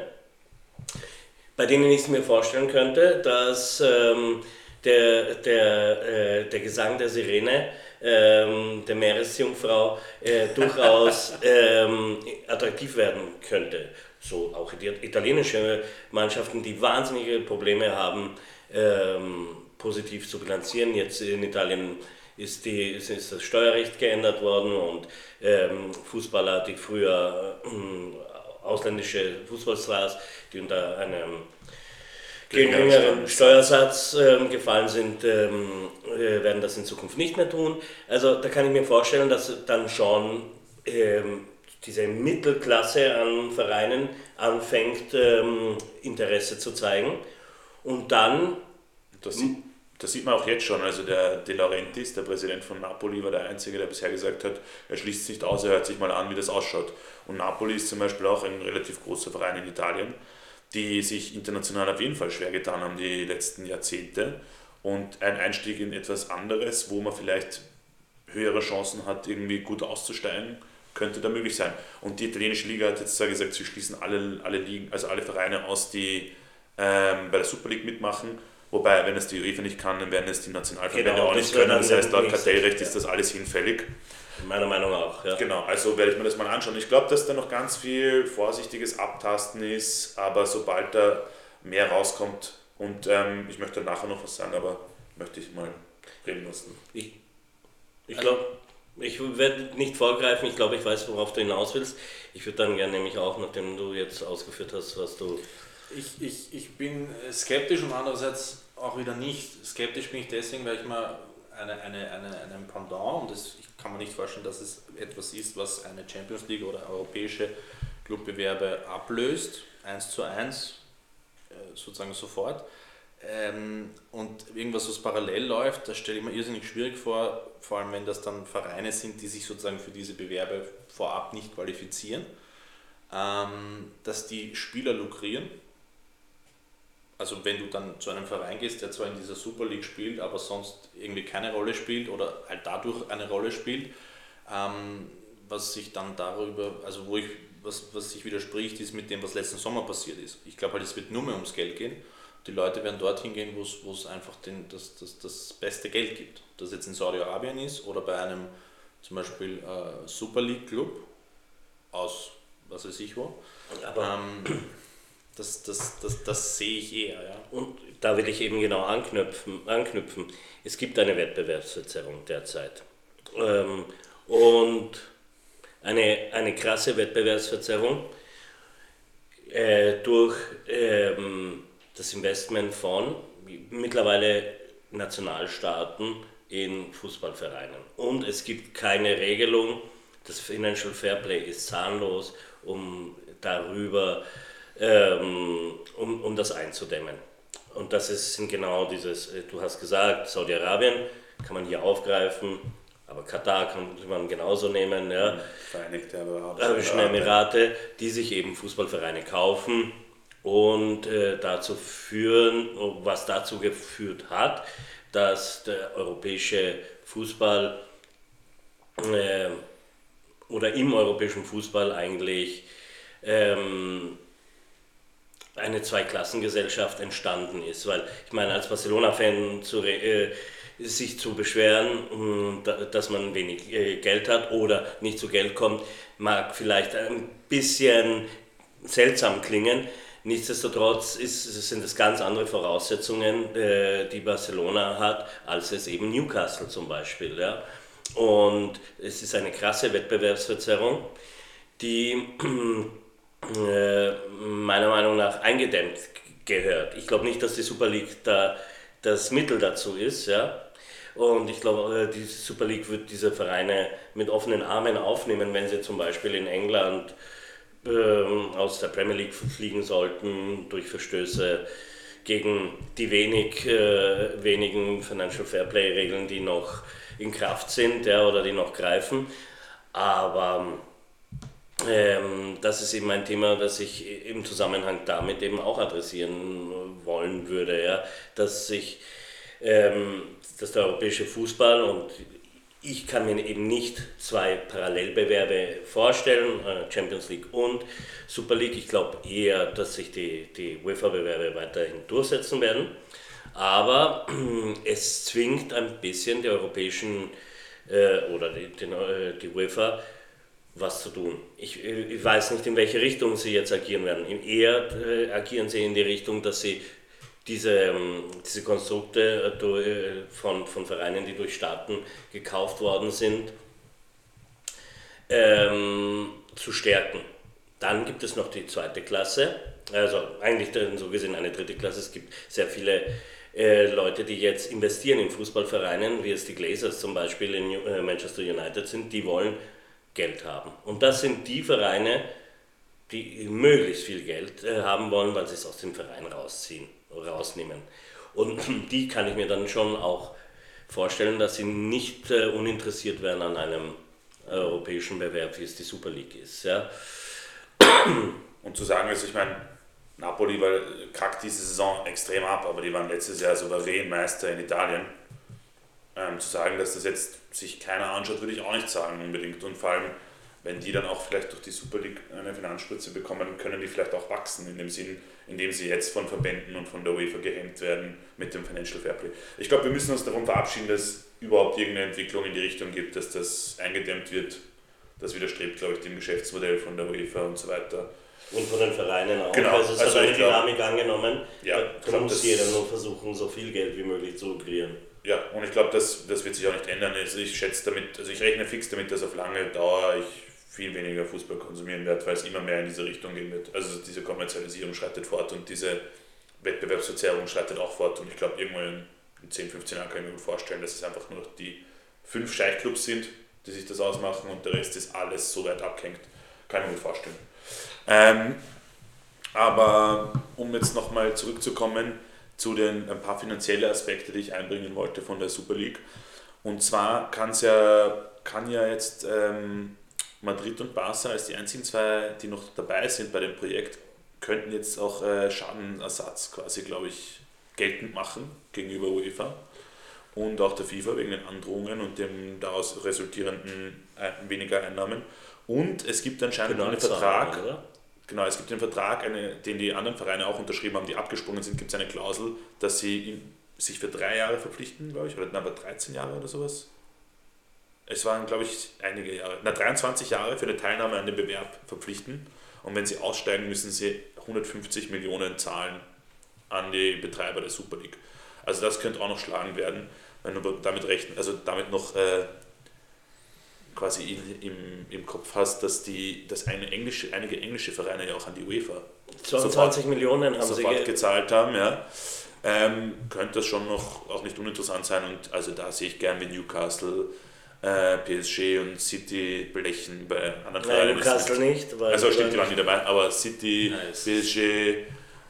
bei denen ich es mir vorstellen könnte, dass ähm, der, der, äh, der Gesang der Sirene, ähm, der Meeresjungfrau, äh, durchaus ähm, attraktiv werden könnte. So auch die italienische Mannschaften, die wahnsinnige Probleme haben, ähm, positiv zu bilanzieren. Jetzt in Italien ist, die, ist, ist das Steuerrecht geändert worden und ähm, Fußballer, die früher äh, ausländische Fußballstars, die unter einem geringeren Steuersatz ähm, gefallen sind, ähm, äh, werden das in Zukunft nicht mehr tun. Also da kann ich mir vorstellen, dass dann schon ähm, diese Mittelklasse an Vereinen anfängt, ähm, Interesse zu zeigen. Und dann, Das, sieht- das sieht man auch jetzt schon. Also der De Laurentiis, der Präsident von Napoli, war der Einzige, der bisher gesagt hat, er schließt sich nicht aus, er hört sich mal an, wie das ausschaut. Und Napoli ist zum Beispiel auch ein relativ großer Verein in Italien, die sich international auf jeden Fall schwer getan haben die letzten Jahrzehnte. Und ein Einstieg in etwas anderes, wo man vielleicht höhere Chancen hat, irgendwie gut auszusteigen, könnte da möglich sein. Und die italienische Liga hat jetzt zwar gesagt, sie schließen alle, alle Ligen, also alle Vereine aus, die ähm, bei der Super League mitmachen. Wobei, wenn es die UEFA nicht kann, dann werden es die Nationalverbände Genau, auch nicht können. Das heißt, laut Kartellrecht ist das alles hinfällig. meiner Meinung nach auch, ja. Genau, also werde ich mir das mal anschauen. Ich glaube, dass da noch ganz viel vorsichtiges Abtasten ist, aber sobald da mehr rauskommt, und ähm, ich möchte nachher noch was sagen, aber möchte ich mal reden lassen. Ich, ich glaube, ich werde nicht vorgreifen, ich glaube, ich weiß, worauf du hinaus willst. Ich würde dann gerne nämlich auch, nachdem du jetzt ausgeführt hast, was du Ich, ich, ich bin skeptisch und andererseits auch wieder nicht. Skeptisch bin ich deswegen, weil ich mal eine, eine, eine, einen Pendant, und das, ich kann mir nicht vorstellen, dass es etwas ist, was eine Champions League oder europäische Clubbewerbe ablöst, eins zu eins, äh, sozusagen sofort. Ähm, und irgendwas, was parallel läuft, das stelle ich mir irrsinnig schwierig vor, vor allem wenn das dann Vereine sind, die sich sozusagen für diese Bewerbe vorab nicht qualifizieren, ähm, dass die Spieler lukrieren also wenn du dann zu einem Verein gehst, der zwar in dieser Super League spielt, aber sonst irgendwie keine Rolle spielt oder halt dadurch eine Rolle spielt, ähm, was sich dann darüber, also wo ich, was, was sich widerspricht, ist mit dem, was letzten Sommer passiert ist. Ich glaube halt, es wird nur mehr ums Geld gehen. Die Leute werden dorthin gehen, wo es einfach den, das, das, das beste Geld gibt. Das jetzt in Saudi-Arabien ist oder bei einem zum Beispiel äh, Super League Club aus was weiß ich wo. Aber ähm, das, das, das, das sehe ich eher. Ja. Und da will ich eben genau anknüpfen. anknüpfen. Es gibt eine Wettbewerbsverzerrung derzeit. Ähm, und eine, eine krasse Wettbewerbsverzerrung äh, durch ähm, das Investment von mittlerweile Nationalstaaten in Fußballvereinen. Und es gibt keine Regelung, das Financial Fairplay ist zahnlos, um darüber, ähm, um, um das einzudämmen. Und das ist, sind genau dieses, äh, du hast gesagt, Saudi-Arabien kann man hier aufgreifen, aber Katar kann man genauso nehmen. Ja. Vereinigte Arabischen Emirate, die sich eben Fußballvereine kaufen und äh, dazu führen, was dazu geführt hat, dass der europäische Fußball äh, oder im europäischen Fußball eigentlich ähm, eine Zweiklassengesellschaft entstanden ist. Weil ich meine, als Barcelona-Fan zu, äh, sich zu beschweren, dass man wenig äh, Geld hat oder nicht zu Geld kommt, mag vielleicht ein bisschen seltsam klingen. Nichtsdestotrotz ist, sind es ganz andere Voraussetzungen, äh, die Barcelona hat, als es eben Newcastle zum Beispiel. Ja. Und es ist eine krasse Wettbewerbsverzerrung, die äh, meiner Meinung nach eingedämmt gehört. Ich glaube nicht, dass die Super League da das Mittel dazu ist. Ja? Und ich glaube, äh, die Super League wird diese Vereine mit offenen Armen aufnehmen, wenn sie zum Beispiel in England ähm, aus der Premier League fliegen sollten durch Verstöße gegen die wenig, äh, wenigen Financial Fairplay Regeln, die noch in Kraft sind ja, oder die noch greifen. Aber ähm, das ist eben ein Thema, das ich im Zusammenhang damit eben auch adressieren wollen würde, ja, dass sich ähm, dass der europäische Fußball und ich kann mir eben nicht zwei Parallelbewerbe vorstellen, äh, Champions League und Super League. Ich glaube eher, dass sich die, die UEFA-Bewerbe weiterhin durchsetzen werden. Aber es zwingt ein bisschen die europäischen äh, oder die, die, äh, die UEFA was zu tun. Ich, ich, weiß nicht, in welche Richtung sie jetzt agieren werden. Eher äh, agieren sie in die Richtung, dass sie diese, ähm, diese Konstrukte äh, von, von Vereinen, die durch Staaten gekauft worden sind, ähm, zu stärken. Dann gibt es noch die zweite Klasse, also eigentlich so gesehen eine dritte Klasse. Es gibt sehr viele äh, Leute, die jetzt investieren in Fußballvereinen, wie es die Glazers zum Beispiel in äh, Manchester United sind, die wollen Geld haben. Und das sind die Vereine, die möglichst viel Geld äh, haben wollen, weil sie es aus dem Verein rausziehen, rausnehmen. Und die kann ich mir dann schon auch vorstellen, dass sie nicht äh, uninteressiert wären an einem europäischen Bewerb, wie es die Super League ist. Ja. Und zu sagen, also ich meine, Napoli war, kackt diese Saison extrem ab, aber die waren letztes Jahr souverän Meister in Italien. Ähm, zu sagen, dass das jetzt sich keiner anschaut, würde ich auch nicht sagen unbedingt. Und vor allem, wenn die dann auch vielleicht durch die Super League eine Finanzspritze bekommen, können die vielleicht auch wachsen, in dem Sinn, in dem sie jetzt von Verbänden und von der UEFA gehemmt werden mit dem Financial Fairplay. Ich glaube, wir müssen uns darum verabschieden, dass überhaupt irgendeine Entwicklung in die Richtung gibt, dass das eingedämmt wird. Das widerstrebt, glaube ich, dem Geschäftsmodell von der UEFA und so weiter. Und von den Vereinen auch. Genau. Also es also hat eine Dynamik angenommen. Ja, da muss jeder nur versuchen, so viel Geld wie möglich zu kreieren. Ja, und ich glaube, das, das wird sich auch nicht ändern. Also ich schätze damit, also ich rechne fix damit, dass auf lange Dauer ich viel weniger Fußball konsumieren werde, weil es immer mehr in diese Richtung gehen wird. Also diese Kommerzialisierung schreitet fort und diese Wettbewerbsverzerrung schreitet auch fort. Und ich glaube, irgendwann in 10, 15 Jahren kann ich mir gut vorstellen, dass es einfach nur noch die fünf Scheichclubs sind, die sich das ausmachen und der Rest ist alles so weit abgehängt. Kann ich mir gut vorstellen. Ähm, aber um jetzt nochmal zurückzukommen, zu den ein paar finanzielle Aspekte, die ich einbringen wollte von der Super League. Und zwar kann's ja, kann ja jetzt ähm, Madrid und Barca als die einzigen zwei, die noch dabei sind bei dem Projekt, könnten jetzt auch äh, Schadenersatz quasi, glaube ich, geltend machen gegenüber UEFA und auch der FIFA wegen den Androhungen und dem daraus resultierenden äh, weniger Einnahmen. Und es gibt anscheinend einen Vertrag, oder? Genau, es gibt einen Vertrag, eine, den die anderen Vereine auch unterschrieben haben, die abgesprungen sind, gibt es eine Klausel, dass sie sich für drei Jahre verpflichten, glaube ich, oder aber 13 Jahre oder sowas. Es waren, glaube ich, einige Jahre, na 23 Jahre für eine Teilnahme an dem Bewerb verpflichten. Und wenn sie aussteigen, müssen sie 150 Millionen zahlen an die Betreiber der Super League. Also das könnte auch noch schlagen werden, wenn du damit rechnen, also damit noch äh, quasi im, im Kopf hast, dass die, dass eine englische, einige englische Vereine ja auch an die UEFA 22 sofort, Millionen haben sofort sie ge gezahlt haben, ja. Ähm, könnte das schon noch auch nicht uninteressant sein und also da sehe ich gern wie Newcastle, äh, PSG und City belechen bei anderen Vereinen. Newcastle nicht, weil also stimmt, die waren nicht dabei, aber City, nice. PSG,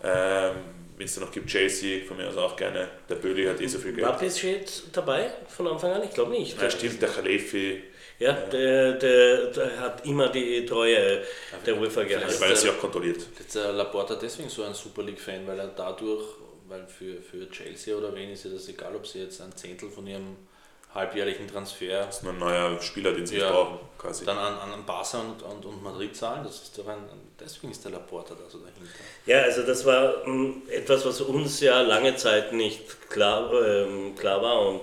ähm, wenn es da noch gibt, Chelsea, von mir aus auch gerne. Der Böli hat eh so viel Geld. War PSG dabei von Anfang an? Ich glaube nicht. Ja, stimmt, der Khalefi. Ja, der, der, der, hat immer die Treue der UEFA gehalten. Weil er sie auch kontrolliert. Ist der Laporta deswegen so ein Super League-Fan, weil er dadurch, weil für, für Chelsea oder wen ist es egal, ob sie jetzt ein Zehntel von ihrem halbjährlichen Transfer. Das ist ein neuer Spieler, den sie ja, brauchen, quasi. Dann an, an Barca und, und, und Madrid zahlen, das ist doch ein, deswegen ist der Laporta da so dahinter. Ja, also das war m, hm, etwas, was uns ja lange Zeit nicht klar, ähm, klar war und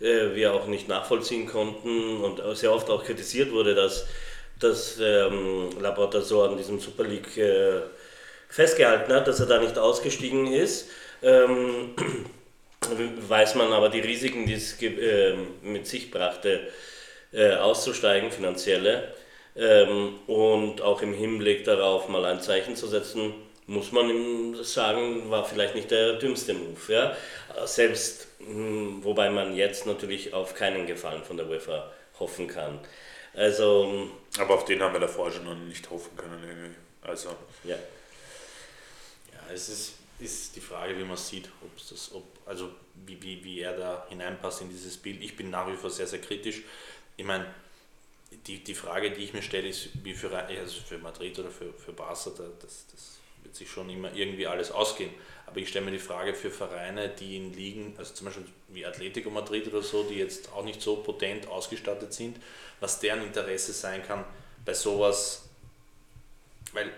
äh, wir auch nicht nachvollziehen konnten und sehr oft auch kritisiert wurde, dass, dass ähm, Laporta so an diesem Super League äh, festgehalten hat, dass er da nicht ausgestiegen ist. Ähm, weiß man aber die Risiken, die es äh, mit sich brachte, äh, auszusteigen, finanzielle. Ähm, und auch im Hinblick darauf mal ein Zeichen zu setzen, muss man ihm sagen, war vielleicht nicht der dümmste Move. Ja? Selbst, wobei man jetzt natürlich auf keinen Gefallen von der UEFA hoffen kann. Also, hm, aber auf den haben wir davor schon noch nicht hoffen können. Also. Ja. Ja, es ist ist die Frage, wie man sieht, ob das, ob, also wie, wie, wie er da hineinpasst in dieses Bild. Ich bin nach wie vor sehr, sehr kritisch. Ich meine, die, die Frage, die ich mir stelle, ist, wie für, also für Madrid oder für, für Barca, das, das wird sich schon immer irgendwie alles ausgehen. Aber ich stelle mir die Frage für Vereine, die in Ligen, also zum Beispiel wie Atletico Madrid oder so, die jetzt auch nicht so potent ausgestattet sind, was deren Interesse sein kann bei sowas, weil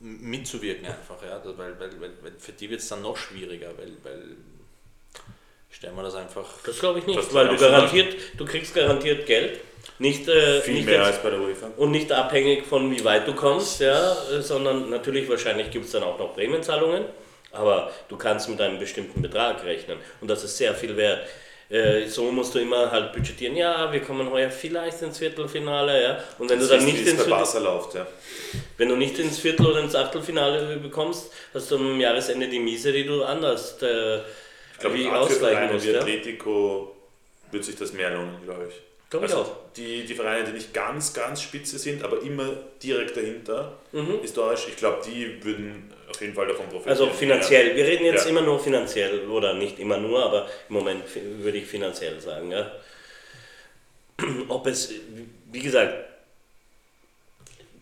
mitzuwirken einfach, ja, weil, weil, weil, weil für die wird es dann noch schwieriger, weil, weil stellen wir das einfach. Das glaube ich nicht, weil du garantiert, du kriegst garantiert Geld. Nicht, äh, Viel nicht mehr als bei der UEFA. Und nicht abhängig von wie weit du kommst, ja, sondern natürlich wahrscheinlich gibt es dann auch noch Prämienzahlungen, aber du kannst mit einem bestimmten Betrag rechnen und das ist sehr viel wert. Äh, so musst du immer halt budgetieren, ja, wir kommen heuer vielleicht ins Viertelfinale, ja. Und wenn das du dann nicht ins Viertel, läuft, ja. wenn du nicht ins Viertel oder ins Achtelfinale bekommst, hast du am Jahresende die Miese, die du anders äh, ich glaube, ausgleichen musst. Wie Atletico wird sich das mehr lohnen, glaube ich. Glaube also. Die, die Vereine, die nicht ganz, ganz spitze sind, aber immer direkt dahinter, mhm. historisch, ich glaube, die würden auf jeden Fall davon profitieren. Also finanziell, wir reden jetzt ja. immer nur finanziell, oder nicht immer nur, aber im Moment würde ich finanziell sagen. Ja. Ob es, wie gesagt,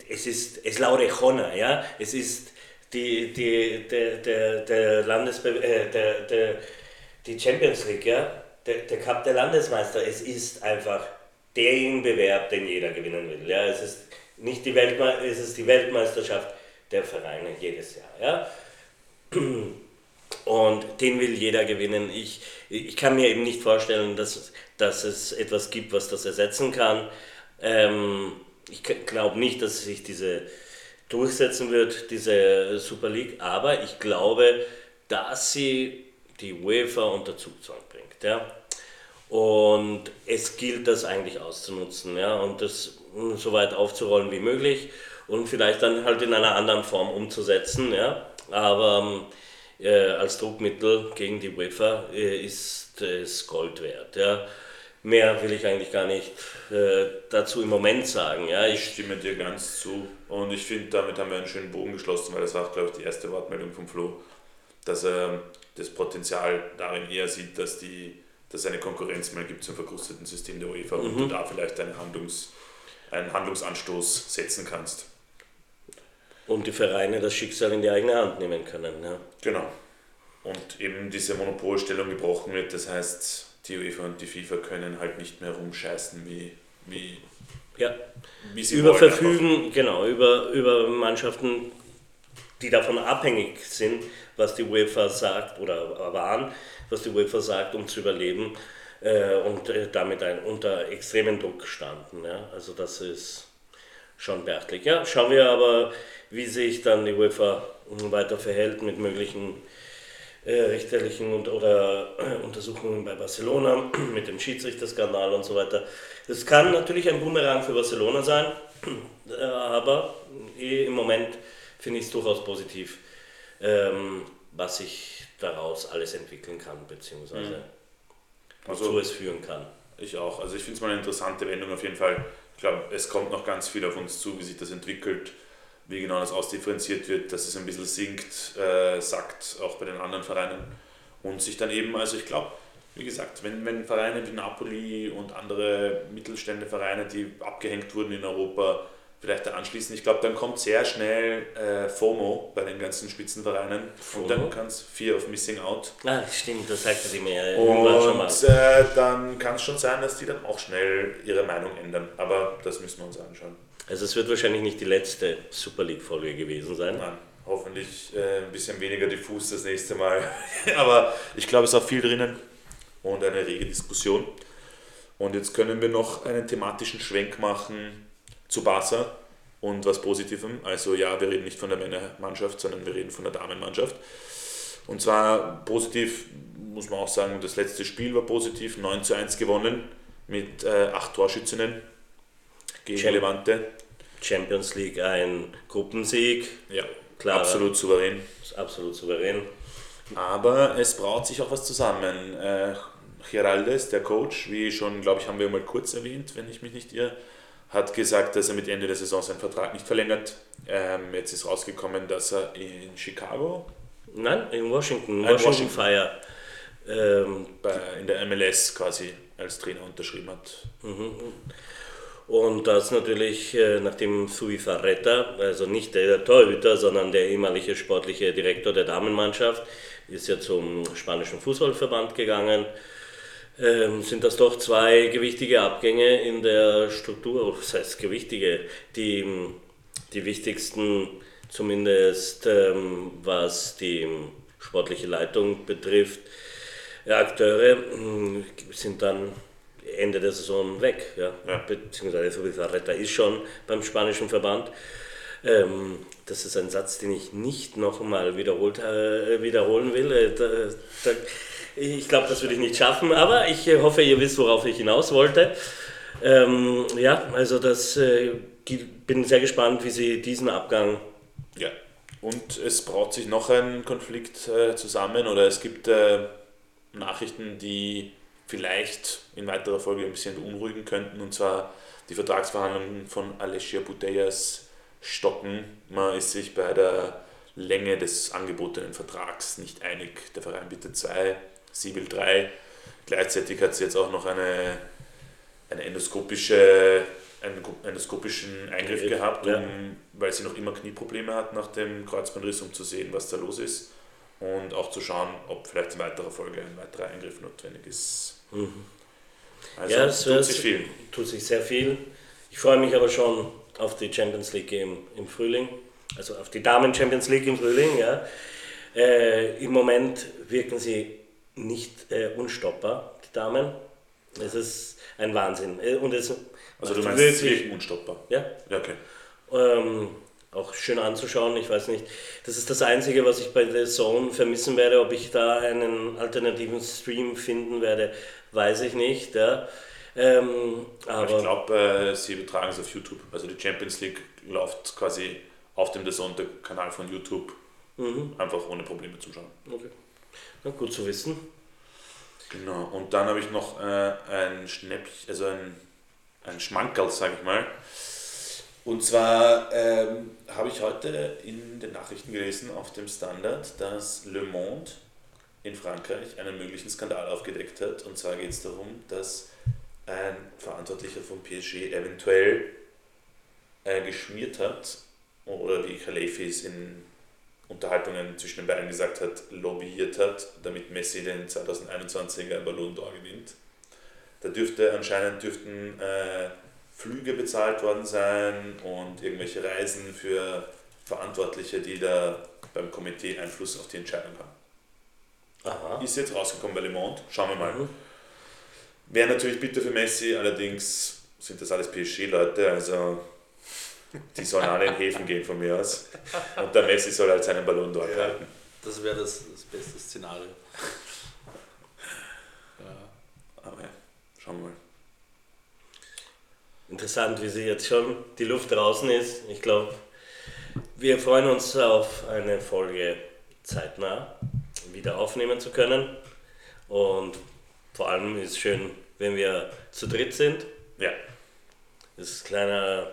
es ist es Laurejona, ja, es ist die, die, der, der, der Landesbe äh, der, der, die Champions League, ja, der, der Cup der Landesmeister, es ist einfach den Bewerb, den jeder gewinnen will. Ja, es ist nicht die Weltme es ist die Weltmeisterschaft der Vereine jedes Jahr. Ja? Und den will jeder gewinnen. Ich, ich kann mir eben nicht vorstellen, dass, dass es etwas gibt, was das ersetzen kann. Ähm, ich glaube nicht, dass sich diese durchsetzen wird, diese Super League, aber ich glaube, dass sie die UEFA unter Zugzwang bringt. Ja? Und es gilt das eigentlich auszunutzen ja, und das so weit aufzurollen wie möglich und vielleicht dann halt in einer anderen Form umzusetzen. Ja. Aber äh, als Druckmittel gegen die UEFA äh, ist es Gold wert. Ja. Mehr will ich eigentlich gar nicht äh, dazu im Moment sagen. Ja. Ich, ich stimme dir ganz zu und ich finde, damit haben wir einen schönen Bogen geschlossen, weil das war, glaube ich, die erste Wortmeldung vom Flo, dass er das Potenzial darin eher sieht, dass die dass es eine Konkurrenz mehr gibt zum verkrusteten System der UEFA mhm. und du da vielleicht einen, Handlungs, einen Handlungsanstoß setzen kannst. Und die Vereine das Schicksal in die eigene Hand nehmen können. Ja. Genau. Und eben diese Monopolstellung gebrochen wird, das heißt, die UEFA und die FIFA können halt nicht mehr rumscheißen, wie, wie, Ja, wie sie über wollen. einfach. Verfügen, genau, über, über Mannschaften, die davon abhängig sind, was die UEFA sagt oder waren, was die UEFA sagt, um zu überleben äh, und äh, damit ein, unter extremen Druck standen. Ja? Also das ist schon beachtlich. Ja, schauen wir aber, wie sich dann die UEFA weiter verhält mit möglichen äh, richterlichen und, oder äh, Untersuchungen bei Barcelona mit dem Schiedsrichterskandal und so weiter. Das kann natürlich ein Boomerang für Barcelona sein, äh, aber eh, im Moment finde ich es durchaus positiv, ähm, was sich daraus alles entwickeln kann, beziehungsweise Also- wozu es führen kann. Ich auch. Also ich finde es mal eine interessante Wendung auf jeden Fall. Ich glaube, es kommt noch ganz viel auf uns zu, wie sich das entwickelt, wie genau das ausdifferenziert wird, dass es ein bisschen sinkt, äh, sackt, auch bei den anderen Vereinen. Und sich dann eben, also ich glaube, wie gesagt, wenn, wenn Vereine wie Napoli und andere Mittelständevereine, die abgehängt wurden in Europa, vielleicht da anschließen, ich glaube, dann kommt sehr schnell äh, FOMO bei den ganzen Spitzenvereinen und dann FOMO? kann es Fear of Missing Out Ah, stimmt, das sagte sie mir und äh, dann kann es schon sein, dass die dann auch schnell ihre Meinung ändern. Aber das müssen wir uns anschauen. Also es wird wahrscheinlich nicht die letzte Super League-Folge gewesen sein. Nein, hoffentlich äh, ein bisschen weniger diffus das nächste Mal. Aber ich glaube, es ist auch viel drinnen und eine rege Diskussion. Und jetzt können wir noch einen thematischen Schwenk machen zu Barca und was Positivem. Also ja, wir reden nicht von der Männermannschaft, sondern wir reden von der Damenmannschaft. Und zwar positiv, muss man auch sagen, das letzte Spiel war positiv, 9 zu 1 gewonnen mit äh, acht Torschützinnen gegen Champ- Levante. Champions League ein Gruppensieg, Ja, Klar. absolut souverän. absolut souverän. Aber es braut sich auch was zusammen. Äh, Geraldes, der Coach, wie schon, glaube ich, haben wir mal kurz erwähnt, wenn ich mich nicht irre, hat gesagt, dass er mit Ende der Saison seinen Vertrag nicht verlängert. Ähm, jetzt ist rausgekommen, dass er in Chicago, Nein, in Washington, in Washington, Washington. Fire. Ähm, bei, in der MLS quasi als Trainer unterschrieben hat. und das natürlich, äh, nachdem Suizarreta, also nicht der Torhüter, sondern der ehemalige sportliche Direktor der Damenmannschaft, ist ja zum spanischen Fußballverband gegangen, ähm, sind das doch zwei gewichtige Abgänge in der Struktur, das heißt gewichtige, die, die wichtigsten zumindest was was die sportliche Leitung betrifft, Akteure mh, sind dann Ende der Saison weg. Ja? Ja. Beziehungsweise Zubizarreta ist schon beim spanischen Verband. Ähm, das ist ein Satz, den ich nicht nochmal wiederholt, äh, wiederholen will. Äh, da, da, ich glaube, das würde ich nicht schaffen, aber ich äh, hoffe, ihr wisst, worauf ich hinaus wollte. Ähm, ja, also das äh, bin sehr gespannt, wie sie diesen Abgang Ja. Und es braut sich noch ein Konflikt äh, zusammen oder es gibt äh, Nachrichten, die vielleicht in weiterer Folge ein bisschen beunruhigen könnten und zwar die Vertragsverhandlungen von Alessia Putellas stocken. Man ist sich bei der Länge des angebotenen Vertrags nicht einig. Der Verein bittet zwei, sie will drei. Gleichzeitig hat sie jetzt auch noch eine, eine endoskopische, einen endoskopischen Eingriff Eingriff, gehabt, ja. um, weil sie noch immer Knieprobleme hat nach dem Kreuzbandriss, um zu sehen, was da los ist und auch zu schauen, ob vielleicht in weiterer Folge ein weiterer Eingriff notwendig ist. Also Ja, es tut sich viel. tut sich sehr viel. Ich freue mich aber schon auf die Champions League im, im Frühling, also auf die Damen Champions League im Frühling. Ja. Äh, Im Moment wirken sie nicht äh, unstoppbar, die Damen. Es ist ein Wahnsinn. Äh, Und es Also du meinst, wirklich unstoppbar. ja, Ja, okay. ähm, auch schön anzuschauen. Ich weiß nicht, das ist das Einzige, was ich bei The Zone vermissen werde. Ob ich da einen alternativen Stream finden werde, weiß ich nicht. Ja. Ähm, Aber ich glaube, äh, sie übertragen es auf YouTube. Also die Champions League läuft quasi auf dem Desonte-Kanal von YouTube Mhm. einfach ohne Probleme zum Schauen. okay. Na, gut zu wissen. Genau, und dann habe ich noch äh, ein Schnäppchen, also ein, ein Schmankerl, sage ich mal. Und zwar ähm, habe ich heute in den Nachrichten gelesen auf dem Standard, dass Le Monde in Frankreich einen möglichen Skandal aufgedeckt hat. Und zwar geht es darum, dass ein Verantwortlicher vom PSG eventuell äh, geschmiert hat oder wie Khalefi es in Unterhaltungen zwischen den beiden gesagt hat, lobbyiert hat, damit Messi den 2021er Ballon d'Or gewinnt. Da dürfte anscheinend dürften äh, Flüge bezahlt worden sein und irgendwelche Reisen für Verantwortliche, die da beim Komitee Einfluss auf die Entscheidung haben. Aha. Ist jetzt rausgekommen bei Le Monde, schauen wir mal. Mhm. Wäre natürlich bitter für Messi, allerdings sind das alles PSG-Leute, also die sollen alle in Häfen gehen von mir aus. Und der Messi soll halt seinen Ballon dort Ja. halten. Das wäre das, das beste Szenario. Ja. Aber ja, schauen wir mal. Interessant, wie sie jetzt schon die Luft draußen ist. Ich glaube, wir freuen uns auf eine Folge zeitnah wieder aufnehmen zu können. Und vor allem ist es schön, wenn wir zu dritt sind. Ja, Das ist ein kleiner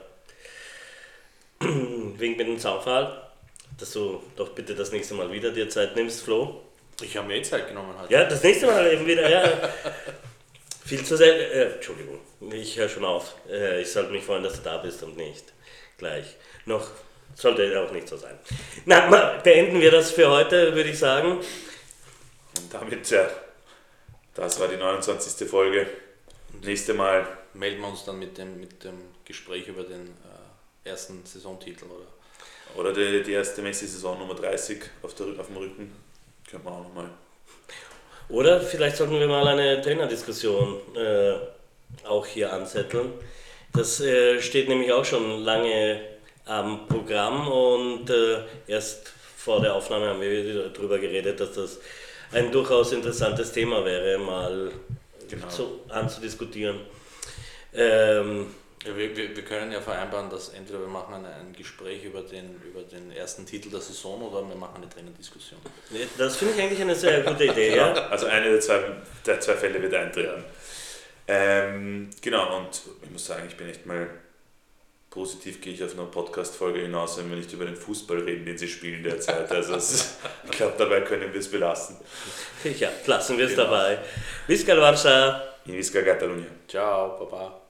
Mit dem Zaunpfahl, dass du doch bitte das nächste Mal wieder dir Zeit nimmst, Flo. Ich habe mir eh Zeit genommen heute. Ja, das nächste Mal eben wieder, ja. Viel zu selten. Äh, Entschuldigung, ich höre schon auf. Äh, ich sollte mich freuen, dass du da bist und nicht gleich. Noch sollte auch nicht so sein. Na, mal, beenden wir das für heute, würde ich sagen. und damit, ja, das war die 29. Folge. Nächste Mal, Melden wir uns dann mit dem, mit dem Gespräch über den äh, ersten Saisontitel, oder? oder die, die erste Messi-Saison Nummer 30 auf, der, auf dem Rücken. Können wir auch nochmal. Oder vielleicht sollten wir mal eine Trainerdiskussion äh, auch hier anzetteln. Das äh, steht nämlich auch schon lange am Programm und äh, erst vor der Aufnahme haben wir darüber geredet, dass das ein durchaus interessantes Thema wäre, mal Genau. zu, anzudiskutieren. Ähm, Ja, wir, wir, wir können ja vereinbaren, dass entweder wir machen ein, ein Gespräch über den, über den ersten Titel der Saison oder wir machen eine Trainerdiskussion. das finde ich eigentlich eine sehr gute Idee. ja? Also eine der zwei, der zwei Fälle wird eintreten. Ähm, genau, und ich muss sagen, ich bin echt mal positiv, gehe ich auf eine Podcast-Folge hinaus, wenn wir nicht über den Fußball reden, den sie spielen derzeit. Also es, ich glaube, dabei können wir es belassen. Ja, lassen wir es Genau. dabei. Visca Barça. In Visca Catalunya. Ciao, Baba.